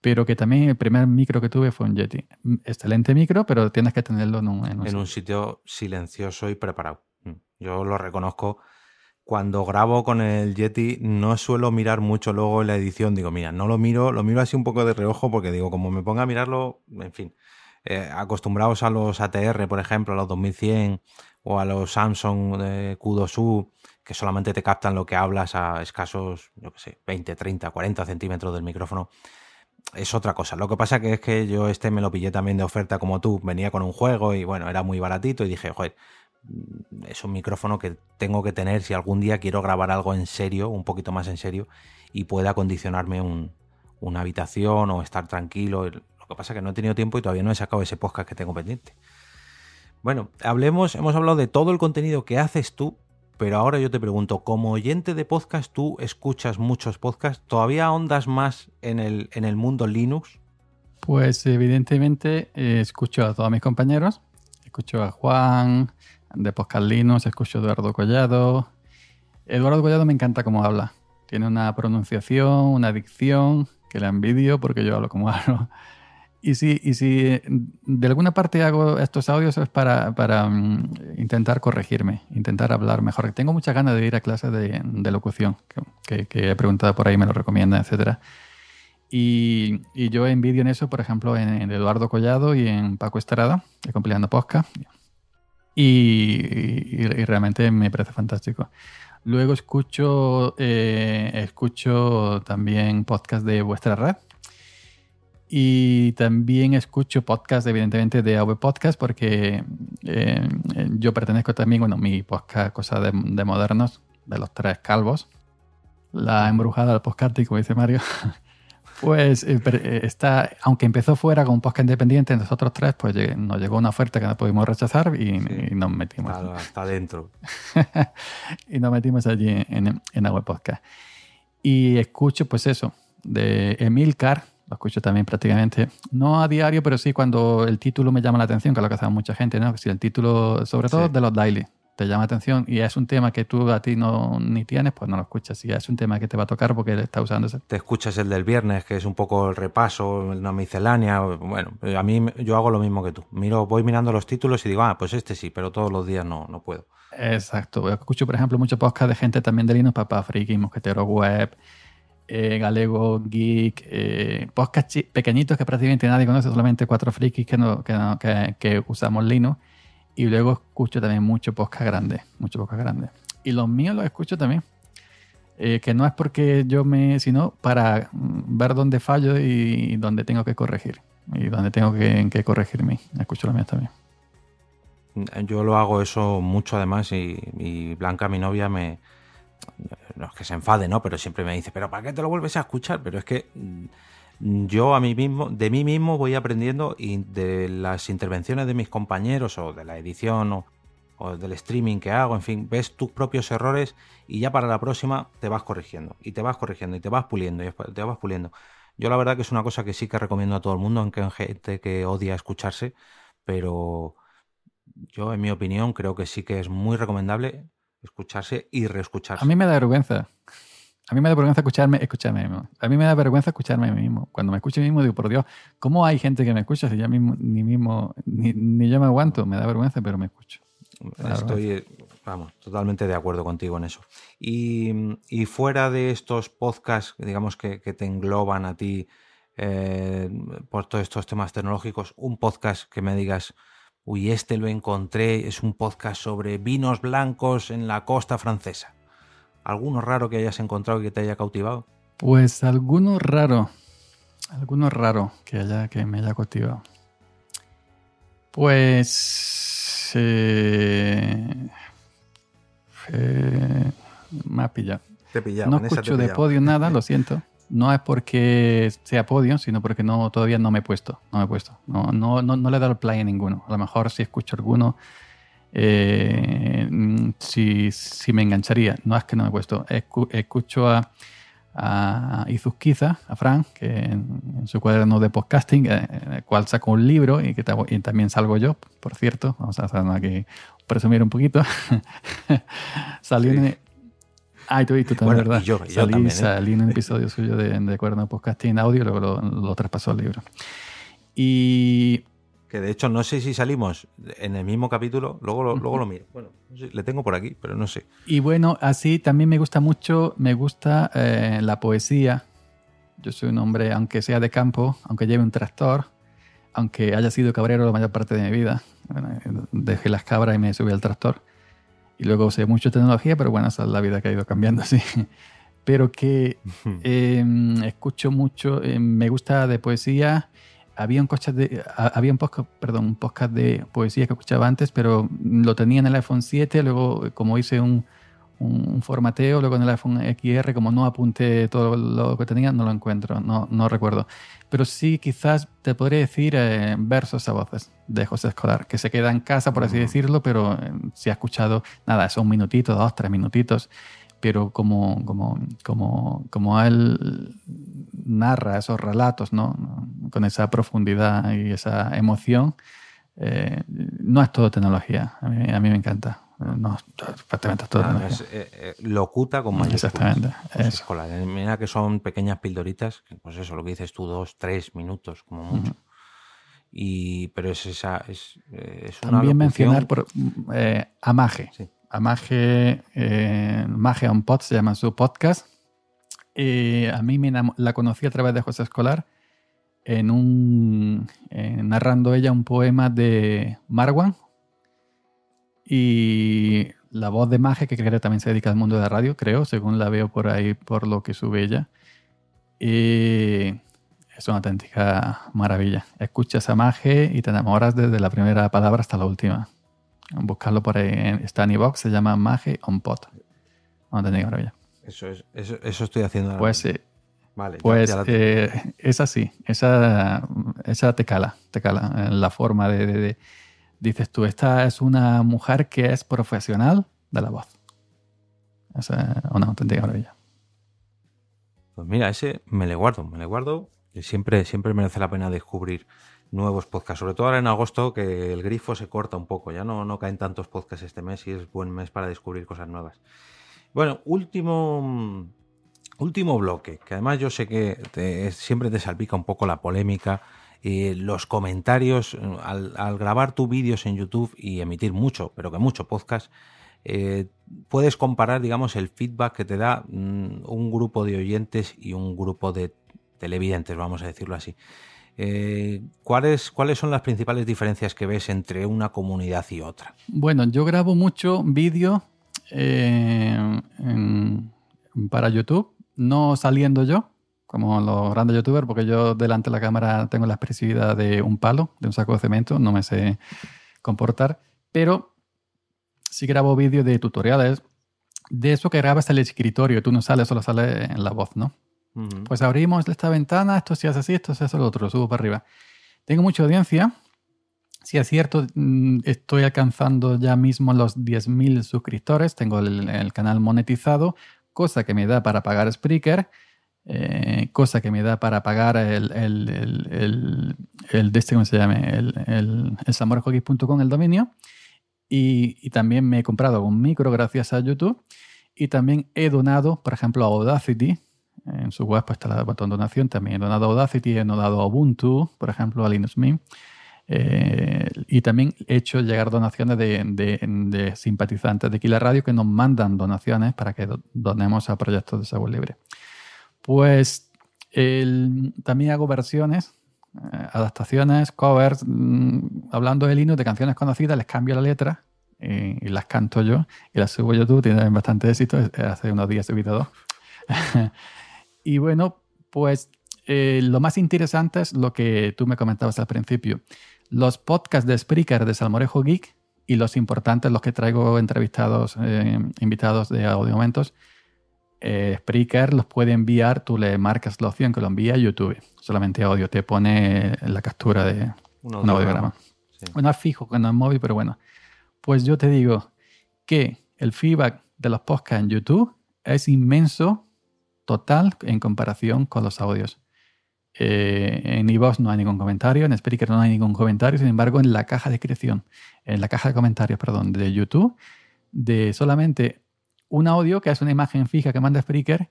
Pero que también el primer micro que tuve fue un Yeti. Excelente micro, pero tienes que tenerlo en un, en un, sitio silencioso y preparado. Mm. Yo lo reconozco. Cuando grabo con el Yeti no suelo mirar mucho luego en la edición. Digo, mira, no lo miro, lo miro así un poco de reojo porque digo, como me ponga a mirarlo, en fin, eh, acostumbrados a los ATR, por ejemplo, a los 2100 o a los Samsung de Q2U, que solamente te captan lo que hablas a escasos, yo qué sé, 20, 30, 40 centímetros del micrófono, es otra cosa. Lo que pasa es que yo este me lo pillé también de oferta como tú, venía con un juego y bueno, era muy baratito y dije, joder, es un micrófono que tengo que tener si algún día quiero grabar algo en serio, un poquito más en serio, y pueda acondicionarme una habitación o estar tranquilo. Lo que pasa que no he tenido tiempo y todavía no he sacado ese podcast que tengo pendiente. Bueno, hablemos, hemos hablado de todo el contenido que haces tú pero ahora yo te pregunto, como oyente de podcast, tú escuchas muchos podcasts, ¿todavía ahondas más en el, en el mundo Linux? Pues evidentemente eh, escucho a todos mis compañeros, escucho a Juan de Podcast Linux, escucho a Eduardo Collado. Eduardo Collado me encanta cómo habla, tiene una pronunciación, una dicción que la envidio porque yo hablo como hablo. Y si, y si de alguna parte hago estos audios es para, para mm, intentar corregirme, intentar hablar mejor. Tengo muchas ganas de ir a clases de, de locución, que, que, he preguntado por ahí, me lo recomiendan, etc. Y, y, yo envidio en eso, por ejemplo, en, Eduardo Collado y en Paco Estrada, de Compilando Podcast. Y, realmente me parece fantástico. Luego escucho, eh, escucho también podcast de vuestra red y también escucho podcast, evidentemente, de AV Podcast, porque eh, yo pertenezco también, bueno, mi podcast, cosa de, modernos, de los tres calvos, la embrujada del podcasting, como dice Mario, pues eh, eh, está, aunque empezó fuera con un podcast independiente, nosotros tres, pues nos llegó una oferta que no pudimos rechazar y, nos metimos. Claro, hasta adentro. y nos metimos allí en, en AV Podcast. Y escucho, pues eso, de Emil Carr, lo escucho también prácticamente, no a diario, pero sí cuando el título me llama la atención, que es lo que hace mucha gente, ¿no? Si el título, sobre todo de los daily, te llama la atención y es un tema que tú a ti no ni tienes, pues no lo escuchas. Si es un tema que te va a tocar porque está usando ese. Te escuchas el del viernes, que es un poco el repaso, una miscelánea. Bueno, a mí yo hago lo mismo que tú. Miro, voy mirando los títulos y digo, ah, pues este sí, pero todos los días no, no puedo. Exacto. Escucho, por ejemplo, muchos podcasts de gente también de Linux, Papá Friki, Mosquetero Web, eh, Galego, Geek, eh, podcasts pequeñitos que prácticamente nadie conoce, solamente cuatro frikis que, no, que, que, usamos Linux. Y luego escucho también mucho podcast grande, mucho podcast grande. Y los míos los escucho también. Eh, que no es porque yo me, sino para mm, ver dónde fallo y dónde tengo que corregir. Y dónde tengo que, que corregirme. Escucho los míos también. Yo lo hago eso mucho además y, y Blanca, mi novia, me, no es que se enfade, ¿no? Pero siempre me dice, pero ¿para qué te lo vuelves a escuchar? Pero es que mm, yo a mí mismo, de mí mismo voy aprendiendo y de las intervenciones de mis compañeros o de la edición o, del streaming que hago, en fin, ves tus propios errores y ya para la próxima te vas corrigiendo y te vas corrigiendo y te vas puliendo y te vas puliendo. Yo la verdad que es una cosa que sí que recomiendo a todo el mundo, aunque hay gente que odia escucharse, pero yo en mi opinión creo que sí que es muy recomendable escucharse y reescucharse. A mí me da vergüenza. A mí me da vergüenza escucharme, escucharme mismo. A mí me da vergüenza escucharme a mí mismo. Cuando me escucho a mí mismo digo, por Dios, ¿cómo hay gente que me escucha si yo mismo, ni mismo, ni, ni yo me aguanto? Me da vergüenza, pero me escucho. Estoy, vamos, totalmente de acuerdo contigo en eso. Y, y fuera de estos podcasts, digamos, que, que te engloban a ti eh, por todos estos temas tecnológicos, un podcast que me digas, uy, este lo encontré, es un podcast sobre vinos blancos en la costa francesa. ¿Alguno raro que hayas encontrado y que te haya cautivado? Pues alguno raro, alguno raro que, haya, que me haya cautivado. Pues... Eh, eh, me ha pillado. Te pillado, No esa te escucho de podio nada, lo siento. No es porque sea podio, sino porque no, todavía no me he puesto. No me he puesto. No, no, no, no le he dado el play a ninguno. A lo mejor si escucho alguno, eh, mm, si, si me engancharía. No es que no me he puesto. Escu- escucho a, a Izuzquiza, a Fran, que en, en su cuaderno de podcasting, eh, en el cual saco un libro y que y también salgo yo, por cierto. Vamos a hacer aquí presumir un poquito. Salió Sí. en- Ah, y tú, y tú también, Bueno, ¿verdad? y yo- y yo salí, también, ¿eh? salí en un episodio suyo de, de Cuaderno de Podcasting Audio luego lo, lo traspasó al libro. Y Que de hecho no sé si salimos en el mismo capítulo, luego lo, luego lo miro. Bueno, no sé, le tengo por aquí, pero no sé. Y bueno, así también me gusta mucho, me gusta eh, la poesía. Yo soy un hombre, aunque sea de campo, aunque lleve un tractor, aunque haya sido cabrero la mayor parte de mi vida. Bueno, dejé las cabras y me subí al tractor. Y luego usé mucho tecnología, pero bueno, esa es la vida que ha ido cambiando, sí. Pero que eh, escucho mucho, eh, me gusta de poesía. Había un, podcast de, había un podcast, perdón, un podcast de poesía que escuchaba antes, pero lo tenía en el iPhone 7, luego como hice un, un, un formateo, luego en el iPhone XR, como no apunté todo lo que tenía, no lo encuentro, no, no recuerdo. Pero sí, quizás te podría decir eh, versos a voces de José Escolar, que se queda en casa, por así Mm. decirlo, pero eh, si ha escuchado, nada, son un minutito, dos, tres minutitos, pero como, como, como, como él narra esos relatos, ¿no? Con esa profundidad y esa emoción, eh, no es todo tecnología. A mí, a mí me encanta. No, prácticamente es todo Nada, tecnología. es, eh, eh, locuta con mayúsculas. Exactamente, Pues Mira que son pequeñas pildoritas, pues eso, lo que dices tú, dos, tres minutos, como mucho. Y, pero es esa, es, eh, es una También locución- mencionar por, eh, a Maje. Sí. A Maje, eh, Maje on Pod se llama su podcast. Eh, a mí me la conocí a través de José Escolar en un, eh, narrando ella un poema de Marwan. Y la voz de Maje, que creo que también se dedica al mundo de la radio, creo, según la veo por ahí, por lo que sube ella. Y es una auténtica maravilla. Escuchas a Maje y te enamoras desde la primera palabra hasta la última. Buscarlo por ahí. en- Está en iVoox, se llama Maje on Pot. Maravilla. Eso, es, eso, eso estoy haciendo ahora Pues, mismo. eh, Vale, ya- pues ya tengo. eh, es así. Esa, esa te cala, te cala. en La forma de, de- de- Dices tú, esta es una mujer que es profesional de la voz. Es eh, una auténtica maravilla. Pues mira, ese me le guardo, me le guardo. Y siempre, siempre merece la pena descubrir nuevos podcasts. Sobre todo ahora en agosto, que el grifo se corta un poco. Ya no, no caen tantos podcasts este mes y es buen mes para descubrir cosas nuevas. Bueno, último, último bloque, que además yo sé que te- siempre te salpica un poco la polémica. eh, los comentarios, al, al grabar tus vídeos en YouTube y emitir mucho, pero que mucho podcast, eh, puedes comparar, digamos, el feedback que te da mm, un grupo de oyentes y un grupo de televidentes, vamos a decirlo así. Eh, ¿cuáles, ¿Cuáles son las principales diferencias que ves entre una comunidad y otra? Bueno, yo grabo mucho vídeo eh, para YouTube, no saliendo yo, como los grandes youtubers, porque yo delante de la cámara tengo la expresividad de un palo, de un saco de cemento, no me sé comportar, pero sí grabo vídeos de tutoriales, de eso que grabas el escritorio, tú no sales, solo sale en la voz, ¿no? Pues abrimos esta ventana, esto se hace así, esto se hace lo otro, lo subo para arriba. Tengo mucha audiencia. Si es cierto, mm, estoy alcanzando ya mismo los 10.000 suscriptores, tengo el, canal monetizado, cosa que me da para pagar Spreaker eh, cosa que me da para pagar el, el, el, este, ¿cómo se llama? El el dominio. Y, y, también me he comprado un micro gracias a YouTube. Y también he donado, por ejemplo, a Audacity. En su web pues, está el botón donación. También he donado a Audacity, he donado a Ubuntu, por ejemplo, a Linux Mint. Eh, y también he hecho llegar donaciones de, simpatizantes de Kila Radio que nos mandan donaciones para que donemos a proyectos de software libre. Pues también hago versiones, eh, adaptaciones, covers, mm, hablando de Linux, de canciones conocidas, les cambio la letra y las canto yo y las subo a YouTube, tienen bastante éxito, hace unos días he subido dos. y bueno, pues eh, lo más interesante es lo que tú me comentabas al principio. Los podcasts de Spreaker de Salmorejo Geek y los importantes, los que traigo entrevistados, invitados de audio momentos, eh, Spreaker los puede enviar, tú le marcas la opción que lo envía a YouTube. Solamente audio, te pone la captura de un, audiograma. Bueno, fijo cuando es móvil, pero bueno. Pues yo te digo que el feedback de los podcasts en YouTube es inmenso, total, en comparación con los audios. Eh, en iVoox no hay ningún comentario, en Spreaker no hay ningún comentario, sin embargo, en la caja de descripción, en la caja de comentarios, perdón, de YouTube, de solamente un audio, que es una imagen fija que manda Spreaker,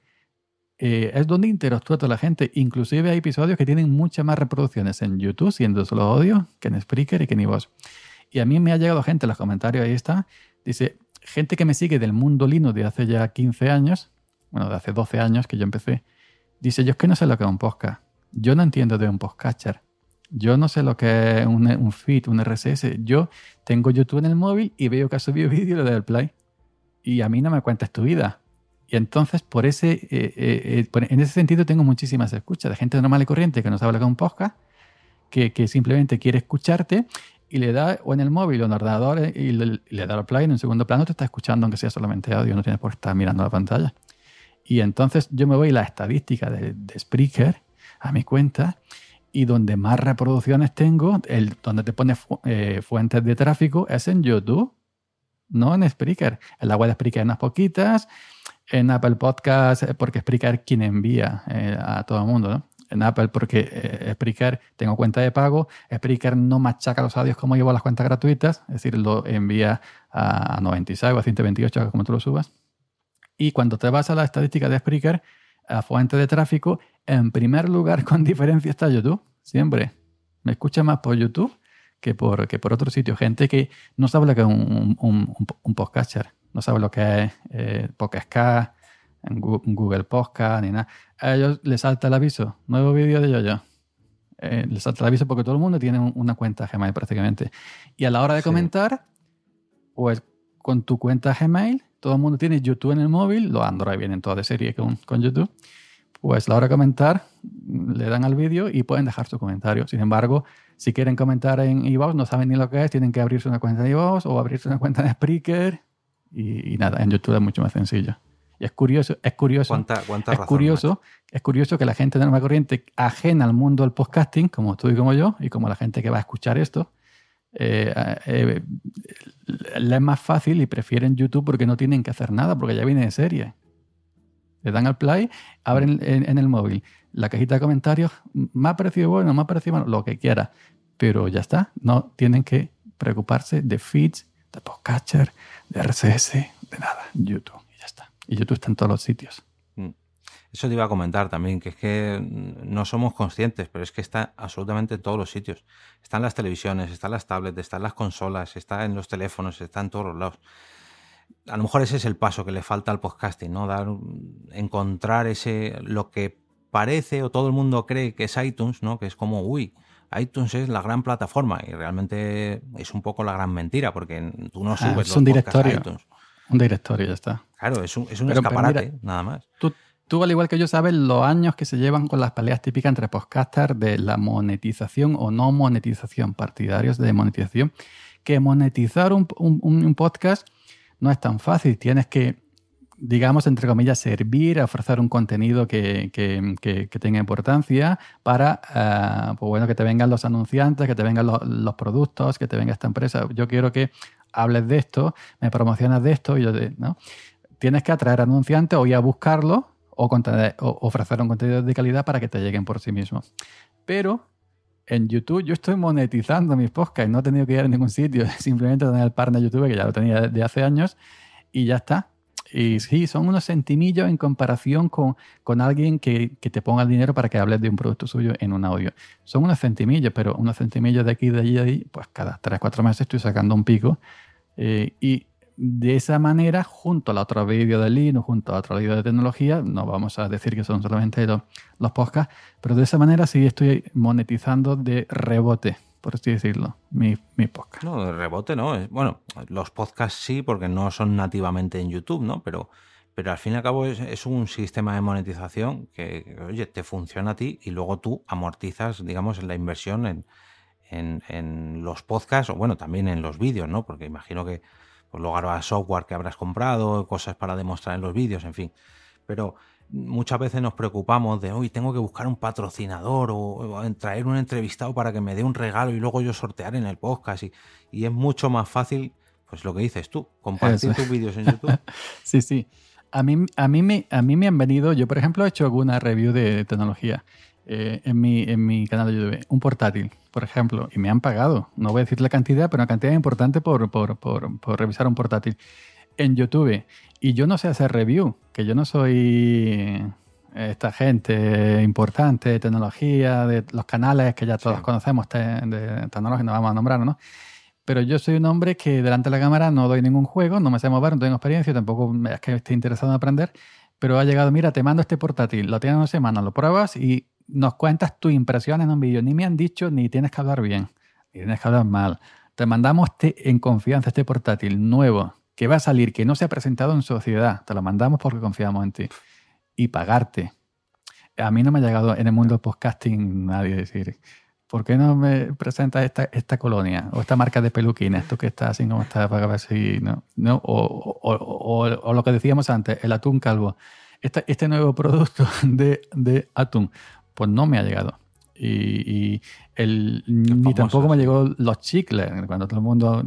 eh, es donde interactúa toda la gente. Inclusive hay episodios que tienen muchas más reproducciones en YouTube, siendo solo audio, que en Spreaker y que en iVoox. Y a mí me ha llegado gente en los comentarios, ahí está, dice, gente que me sigue del mundo Linux de hace ya 15 años, bueno, de hace 12 años que yo empecé, dice, yo es que no sé lo que es un podcast. Yo no entiendo de un podcatcher. Yo no sé lo que es un, un feed, un RSS. Yo tengo YouTube en el móvil y veo que ha subido vídeo y le doy el play y a mí no me cuentas tu vida. Y entonces, por ese, eh, eh, eh, en ese sentido, tengo muchísimas escuchas de gente normal y corriente que no sabe lo que es un podcast, que, que, simplemente quiere escucharte y le da, o en el móvil o en el ordenador, y le, da el play en un segundo plano, te está escuchando, aunque sea solamente audio, no tienes por qué estar mirando la pantalla. Y entonces yo me voy a la estadística de, de Spreaker a mi cuenta y donde más reproducciones tengo, el, donde te pone fuentes de tráfico, es en YouTube no en Spreaker. En la web de Spreaker unas poquitas, en Apple Podcast, eh, porque Spreaker quien envía eh, a todo el mundo, ¿no? En Apple porque eh, Spreaker tengo cuenta de pago, Spreaker no machaca los audios como llevo las cuentas gratuitas, es decir, lo envía a 96 o a 128 como tú lo subas. Y cuando te vas a la estadística de Spreaker, a fuente de tráfico, en primer lugar con diferencia está YouTube, siempre. Me escucha más por YouTube que por, que por otro sitio. Gente que no sabe lo que es un, un, un, podcatcher, no sabe lo que es eh, Podcast, Google Podcast, ni nada. A ellos les salta el aviso, nuevo vídeo de yo-yo. Eh, les salta el aviso porque todo el mundo tiene una cuenta Gmail prácticamente. Y a la hora de comentar, pues con tu cuenta Gmail, todo el mundo tiene YouTube en el móvil, los Android vienen todos de serie con, con YouTube. Pues a la hora de comentar, le dan al vídeo y pueden dejar su comentario. Sin embargo, si quieren comentar en iVoox, no saben ni lo que es, tienen que abrirse una cuenta de iVoox o abrirse una cuenta de Spreaker y, nada, en YouTube es mucho más sencillo. Y es curioso, es curioso, es curioso, es curioso que la gente de Nueva Corriente ajena al mundo del podcasting, como tú y como yo, y como la gente que va a escuchar esto, eh, eh, le es más fácil y prefieren YouTube porque no tienen que hacer nada, porque ya viene de serie. Le dan al play, abren en el móvil la cajita de comentarios, me ha parecido bueno, me ha parecido bueno, lo que quiera. Pero ya está, no tienen que preocuparse de feeds, de podcatcher, de RSS, de nada. YouTube, y ya está. Y YouTube está en todos los sitios. Mm. Eso te iba a comentar también, que es que no somos conscientes, pero es que está absolutamente en todos los sitios. Está en las televisiones, está en las tablets, está en las consolas, está en los teléfonos, está en todos los lados. A lo mejor ese es el paso que le falta al podcasting, ¿no? Dar, encontrar ese, lo que parece o todo el mundo cree que es iTunes, ¿no? Que es como, uy, iTunes es la gran plataforma y realmente es un poco la gran mentira porque tú no ah, subes un directorio, iTunes. Un directorio, ya está. Claro, es un, es un escaparate, nada más. Tú, tú, al igual que yo, sabes los años que se llevan con las peleas típicas entre podcasters de la monetización o no monetización, partidarios de monetización, que monetizar un, podcast no es tan fácil. Tienes que digamos, entre comillas, servir, ofrecer un contenido que, tenga importancia para, eh, pues bueno, que te vengan los anunciantes, que te vengan los, productos, que te venga esta empresa. Yo quiero que hables de esto, me promocionas de esto, y yo ¿no? Tienes que atraer anunciantes o ir a buscarlo o, ofrecer un contenido de calidad para que te lleguen por sí mismos. Pero en YouTube yo estoy monetizando mis podcasts, no he tenido que ir a ningún sitio, simplemente tener el partner YouTube que ya lo tenía de hace años y ya está. Y sí, son unos centimillos en comparación con, con alguien que, que, te ponga el dinero para que hables de un producto suyo en un audio. Son unos centimillos, pero unos centimillos de aquí, de allí, de allí, pues cada 3, 4 meses estoy sacando un pico. Eh, y de esa manera, junto al otro vídeo de Linux, junto a otro vídeo de tecnología, no vamos a decir que son solamente los, los podcasts, pero de esa manera sí estoy monetizando de rebote por así decirlo, mi, mi podcast. No, de rebote no. Bueno, los podcasts sí, porque no son nativamente en YouTube, ¿no? Pero, pero al fin y al cabo es, un sistema de monetización que, oye, te funciona a ti y luego tú amortizas, digamos, la inversión en, en, los podcasts o, bueno, también en los vídeos, ¿no? Porque imagino que pues, luego habrá software que habrás comprado, cosas para demostrar en los vídeos, en fin. Pero muchas veces nos preocupamos de, hoy tengo que buscar un patrocinador o, traer un entrevistado para que me dé un regalo y luego yo sortear en el podcast. Y, y es mucho más fácil, pues lo que dices tú, compartir tus vídeos en YouTube. sí, sí. A mí, a, mí me, a mí me han venido, yo por ejemplo he hecho alguna review de tecnología eh, en, mi, en mi canal de YouTube, un portátil, por ejemplo, y me han pagado. No voy a decir la cantidad, pero una cantidad importante por, por, por, por revisar un portátil en YouTube y yo no sé hacer review, que yo no soy esta gente importante de tecnología, de los canales que ya todos conocemos de, tecnología, no vamos a nombrar, ¿no? Pero yo soy un hombre que delante de la cámara no doy ningún juego, no me sé mover, no tengo experiencia, tampoco es que esté interesado en aprender, pero ha llegado, mira, te mando este portátil, lo tienes una semana, lo pruebas y nos cuentas tu impresión en un vídeo. Ni me han dicho ni tienes que hablar bien, ni tienes que hablar mal. Te mandamos este, en confianza este portátil nuevo, que va a salir, que no se ha presentado en sociedad, te lo mandamos porque confiamos en ti, y pagarte. A mí no me ha llegado en el mundo del podcasting nadie decir, ¿por qué no me presentas esta, esta colonia o esta marca de peluquines? Esto que está así como está para ver. ¿no? ¿No? O, o, o, lo que decíamos antes, el atún calvo. Este, este nuevo producto de, de atún, pues no me ha llegado. Y, el, ni tampoco me llegó los chicles, cuando todo el mundo,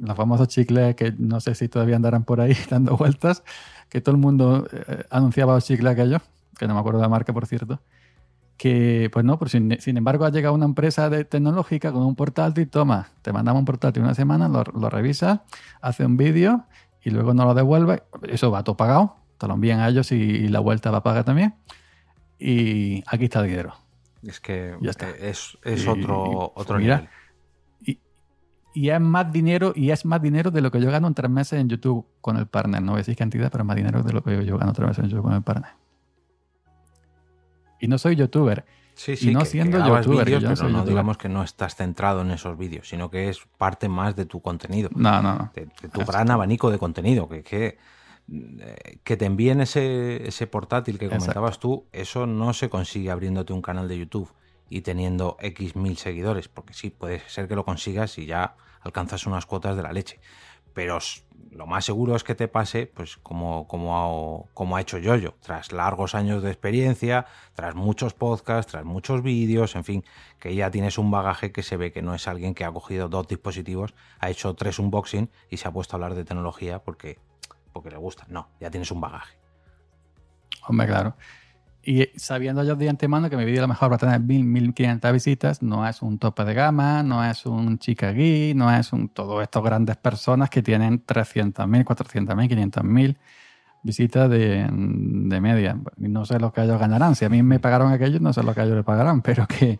los famosos chicles que no sé si todavía andarán por ahí dando vueltas, que todo el mundo eh, anunciaba los chicles aquellos, que no me acuerdo de la marca, por cierto, que pues no, pero sin, sin, embargo ha llegado una empresa de tecnológica con un portátil, toma, te mandamos un portátil una semana, lo, lo revisas, hace un vídeo y luego no lo devuelve, eso va todo pagado, te lo envían a ellos y, la vuelta va a pagar también. Y aquí está el dinero es que es, es otro, otro nivel. Y, y, es más dinero, y es más dinero de lo que yo gano en tres meses en YouTube con el partner. No voy a decir cantidad, pero más dinero de lo que yo gano tres meses en YouTube con el partner. Y no soy youtuber. Sí, sí, y no siendo youtuber, pero no digamos que no estás centrado en esos vídeos, sino que es parte más de tu contenido. No, no, no. De, tu gran abanico de contenido, que, que que te envíen ese, ese portátil que comentabas tú, eso no se consigue abriéndote un canal de YouTube y teniendo X mil seguidores, porque sí, puede ser que lo consigas y ya alcanzas unas cuotas de la leche. Pero lo más seguro es que te pase, pues como, como, como ha hecho Yoyo, tras largos años de experiencia, tras muchos podcasts, tras muchos vídeos, en fin, que ya tienes un bagaje que se ve que no es alguien que ha cogido dos dispositivos, ha hecho tres unboxing y se ha puesto a hablar de tecnología porque porque le gusta. No, ya tienes un bagaje. Hombre, claro. Y sabiendo yo de antemano que mi vídeo a lo mejor va a tener 1000, 1500 visitas, no es un tope de gama, no es un chica gui, no es un todos estos grandes personas que tienen 300.000, 400.000, 500.000 visitas de, de, media. No sé lo que ellos ganarán. Si a mí me pagaron aquellos, no sé lo que ellos le pagarán, pero que,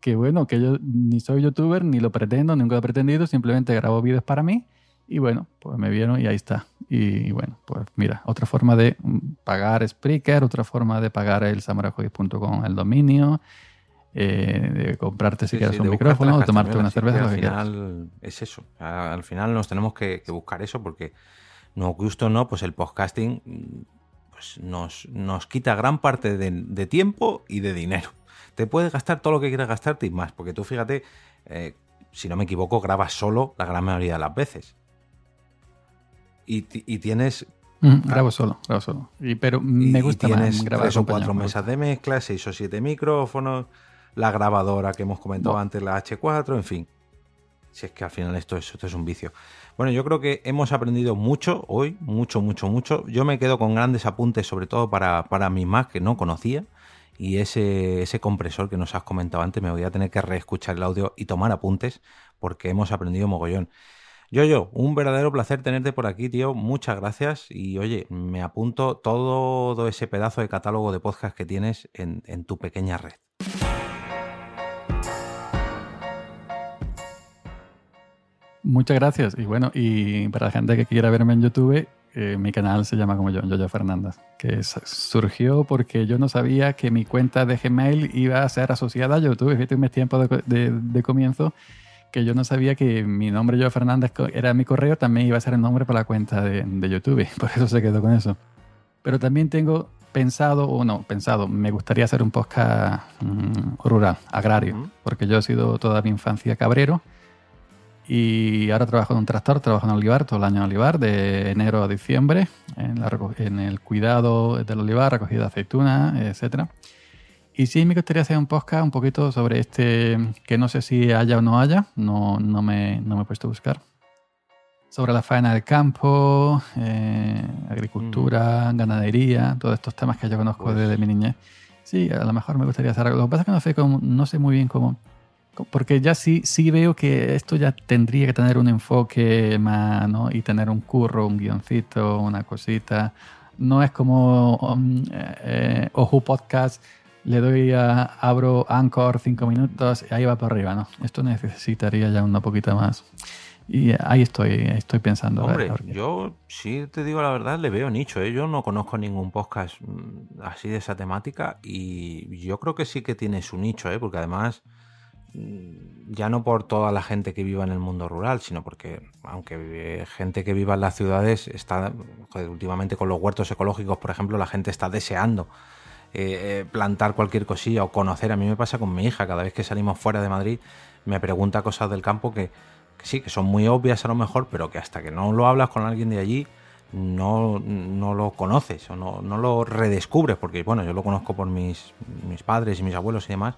que bueno, que yo ni soy youtuber, ni lo pretendo, nunca lo he pretendido, simplemente grabo vídeos para mí y bueno, pues me vieron y ahí está. Y bueno, pues mira, otra forma de pagar Spreaker, otra forma de pagar el samuraijoyes.com el dominio, eh, de comprarte si quieres un micrófono, tomarte una cerveza. al final es eso. Al final nos tenemos que, buscar eso porque no gusto no, pues el podcasting pues nos, nos quita gran parte de, tiempo y de dinero. Te puedes gastar todo lo que quieras gastarte y más, porque tú fíjate, eh, si no me equivoco, grabas solo la gran mayoría de las veces y, tienes grabo solo, grabo solo. Y, pero me gusta tienes grabar tres o cuatro mesas de mezcla, seis o siete micrófonos, la grabadora que hemos comentado antes, la H4, en fin. Si es que al final esto es, esto es un vicio. Bueno, yo creo que hemos aprendido mucho hoy, mucho, mucho, mucho. Yo me quedo con grandes apuntes, sobre todo para, para mi Mac que no conocía. Y ese, ese compresor que nos has comentado antes, me voy a tener que reescuchar el audio y tomar apuntes porque hemos aprendido mogollón. Yo, yo, un verdadero placer tenerte por aquí, tío. Muchas gracias. Y oye, me apunto todo ese pedazo de catálogo de podcast que tienes en, en tu pequeña red. Muchas gracias. Y bueno, y para la gente que quiera verme en YouTube, eh, mi canal se llama como yo, Yoyo Fernández, que surgió porque yo no sabía que mi cuenta de Gmail iba a ser asociada a YouTube. Fíjate, en tiempo de, de, comienzo que yo no sabía que mi nombre Yoyo Fernández era mi correo, también iba a ser el nombre para la cuenta de, de YouTube. Por eso se quedó con eso. Pero también tengo pensado, o no, pensado, me gustaría hacer un podcast mm, rural, agrario, porque yo he sido toda mi infancia cabrero y ahora trabajo en un tractor, trabajo en olivar todo el año en olivar, de enero a diciembre, en, en el cuidado del olivar, recogida de aceituna, etc. Y sí me gustaría hacer un podcast un poquito sobre este, que no sé si haya o no haya, no, no, me, no me he puesto a buscar. Sobre la faena del campo, eh, agricultura, mm. ganadería, todos estos temas que yo conozco pues desde mi niñez. Sí, a lo mejor me gustaría hacer algo. Lo que pasa es que no sé, cómo, no sé muy bien cómo porque ya sí, sí veo que esto ya tendría que tener un enfoque más, ¿no? Y tener un curro, un guioncito, una cosita. No es como um, eh, Ojo Podcast, le doy a, abro Anchor cinco minutos y ahí va por arriba, ¿no? Esto necesitaría ya una poquita más. Y ahí estoy, estoy pensando. Hombre, yo sí te digo la verdad, le veo nicho. ¿eh? Yo no conozco ningún podcast mm, así de esa temática y yo creo que sí que tiene su nicho, ¿eh? porque además Mm, ya no por toda la gente que viva en el mundo rural, sino porque aunque gente que viva en las ciudades está, últimamente con los huertos ecológicos, por ejemplo, la gente está deseando eh, eh, plantar cualquier cosilla o conocer. A mí me pasa con mi hija, cada vez que salimos fuera de Madrid, me pregunta cosas del campo que, sí, que son muy obvias a lo mejor, pero que hasta que no lo hablas con alguien de allí, no, no lo conoces o no, no, lo redescubres, porque bueno, yo lo conozco por mis, mis padres y mis abuelos y demás,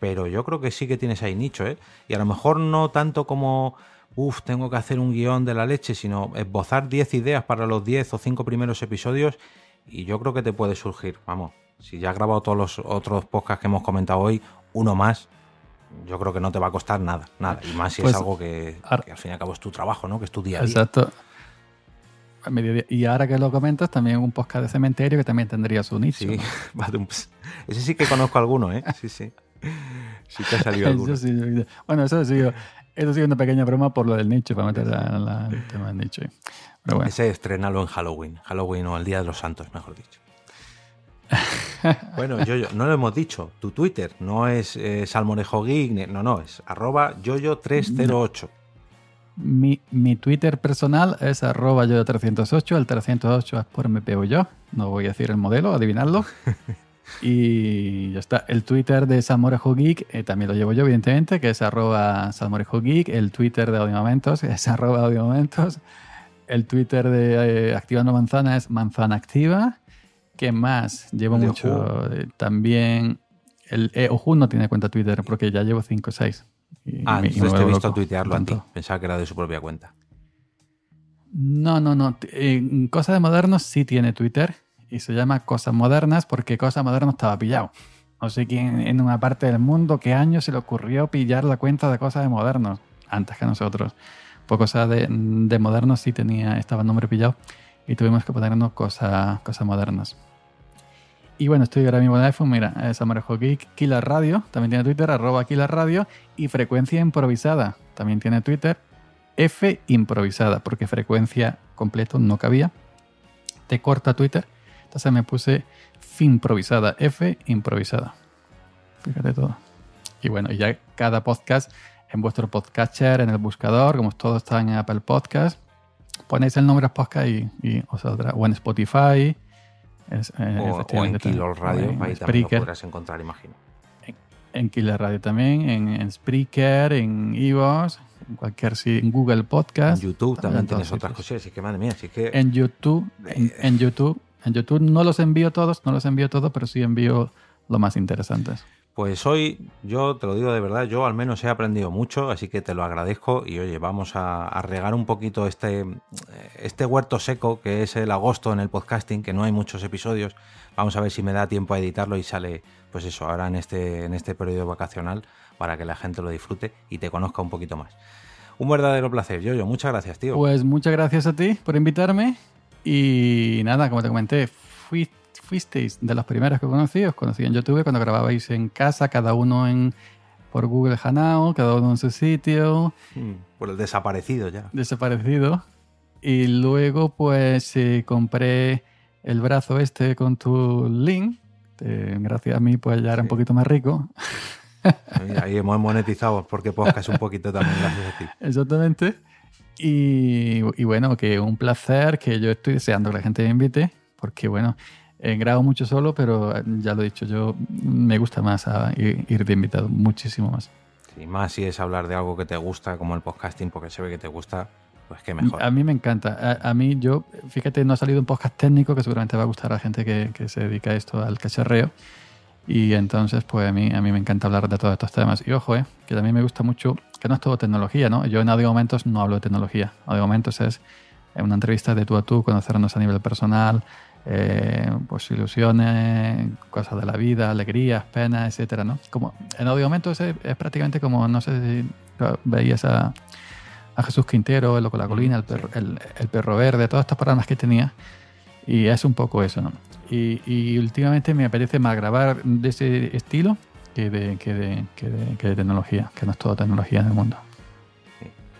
pero yo creo que sí que tienes ahí nicho, ¿eh? Y a lo mejor no tanto como, uff, tengo que hacer un guion de la leche, sino esbozar 10 ideas para los 10 o 5 primeros episodios y yo creo que te puede surgir, vamos, si ya has grabado todos los otros podcasts que hemos comentado hoy, uno más, yo creo que no te va a costar nada, nada. Y más si es pues, algo que, al fin y al cabo es tu trabajo, ¿no? Que es tu día a día. Exacto. Y ahora que lo comentas, también un podcast de cementerio que también tendría su nicho. Sí, ese sí que conozco alguno, ¿eh? Sí, sí. Sí te ha salido alguno. bueno, eso ha sido, eso ha sido una pequeña broma por lo del nicho, para meter el tema del nicho. Pero bueno. Ese estrenalo en Halloween. Halloween o el Día de los Santos, mejor dicho. Bueno, yo, no lo hemos dicho. Tu Twitter no es eh, Salmorejo Geek, no, no, es arroba yoyo308. Mi, mi, Twitter personal es arroba yoyo308. El 308 es por MPO yo. No voy a decir el modelo, adivinarlo. Y ya está. El Twitter de Salmorejo Geek eh, también lo llevo yo, evidentemente, que es arroba Salmorejo Geek. El Twitter de Audiomomentos es arroba Audiomomentos. El Twitter de eh, Activando Manzana es Manzana Activa. ¿Qué más? Llevo mucho. Eh, también. El Oju no tiene cuenta Twitter porque ya llevo 5 o 6. Ah, entonces te he visto tuitearlo a ti. Pensaba que era de su propia cuenta. No, no, no. En Cosa de Modernos sí tiene Twitter y se llama Cosas Modernas porque Cosas Modernas estaba pillado. No sé quién en una parte del mundo, qué año se le ocurrió pillar la cuenta de Cosas de Modernos, antes que nosotros. Pues Cosas de, de Modernos sí tenía, estaba el nombre pillado y tuvimos que ponernos Cosas, cosas Modernas. Y bueno, estoy ahora mismo en iPhone, mira, es Amarejo Geek, Killer Radio, también tiene Twitter, arroba Killer Radio, y Frecuencia Improvisada, también tiene Twitter, F Improvisada, porque frecuencia completo no cabía. Te corta Twitter entonces me puse fin improvisada, F improvisada. Fíjate todo. Y bueno, ya cada podcast en vuestro podcatcher, en el buscador, como todos están en Apple Podcast, ponéis el nombre podcast y, os saldrá. O en Spotify. Es, eh, o, en Killer Radio, ahí también lo podrás encontrar, imagino. En, Killer Radio también, en, Spreaker, en Evox, en cualquier en Google Podcast. En YouTube también, tienes otras cosas, así que madre mía, así que... En YouTube, en YouTube en YouTube no los envío todos, no los envío todos, pero sí envío lo más interesantes. Pues hoy, yo te lo digo de verdad, yo al menos he aprendido mucho, así que te lo agradezco y oye, vamos a, regar un poquito este, este huerto seco que es el agosto en el podcasting, que no hay muchos episodios. Vamos a ver si me da tiempo a editarlo y sale, pues eso, ahora en este, en este periodo vacacional para que la gente lo disfrute y te conozca un poquito más. Un verdadero placer, yo, yo, muchas gracias, tío. Pues muchas gracias a ti por invitarme y nada, como te comenté, fui fuisteis de los primeros que conocí, os conocí en YouTube cuando grababais en casa, cada uno en por Google Hangout, cada uno en su sitio. Hmm, por el desaparecido ya. Desaparecido. Y luego pues eh, compré el brazo este con tu link. gracias a mí pues ya era un poquito más rico. Ahí hemos monetizado porque podcast un poquito también gracias a ti. Exactamente. Y, y, bueno, que un placer que yo estoy deseando que la gente me invite, porque bueno, eh, grabo mucho solo, pero eh, ya lo he dicho, yo me gusta más ir, de invitado, muchísimo más. Sí, más si es hablar de algo que te gusta, como el podcasting, porque se ve que te gusta, pues qué mejor. A mí me encanta. A, mí, yo, fíjate, no ha salido un podcast técnico que seguramente va a gustar a la gente que, que se dedica a esto, al cacharreo. Y entonces, pues a mí, a mí me encanta hablar de todos estos temas. Y ojo, eh, que también me gusta mucho, que no es todo tecnología, ¿no? Yo en Audio Momentos no hablo de tecnología. Audio Momentos es una entrevista de tú a tú, conocernos a nivel personal, eh, pues ilusiones, cosas de la vida, alegrías, penas, etcétera, ¿no? Como en audio momento es, prácticamente como, no sé si veías a, Jesús Quintero, el Loco la Colina, el perro, el, perro verde, todas estas programas que tenía, y es un poco eso, ¿no? Y, últimamente me apetece más grabar de ese estilo que de, que de, que de, tecnología, que no es todo tecnología en el mundo.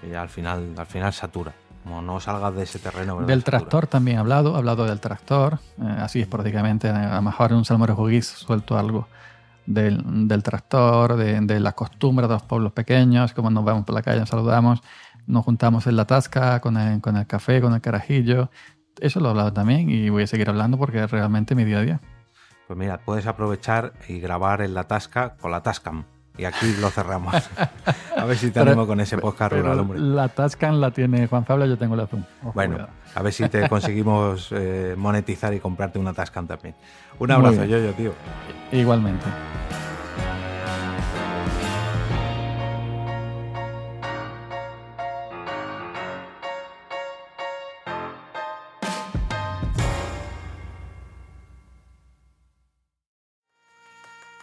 Sí, al final, al final satura. Como no salgas de ese terreno. Del tractor también he hablado, he hablado del tractor, eh, así es prácticamente, a lo mejor en un Salmón Juguís suelto algo del, tractor, de, la costumbre de los pueblos pequeños, como nos vemos por la calle, nos saludamos, nos juntamos en la tasca con el, con el café, con el carajillo. Eso lo he hablado también y voy a seguir hablando porque es realmente mi día a día. Pues mira, puedes aprovechar y grabar en la tasca con la Tascam. Y aquí lo cerramos. A ver si te animo con ese podcast rural, hombre. La Tascan la tiene Juan Fabio, yo tengo la Zoom. bueno, a ver si te conseguimos eh, monetizar y comprarte una Tascan también. Un abrazo, yo, yo, tío. Igualmente.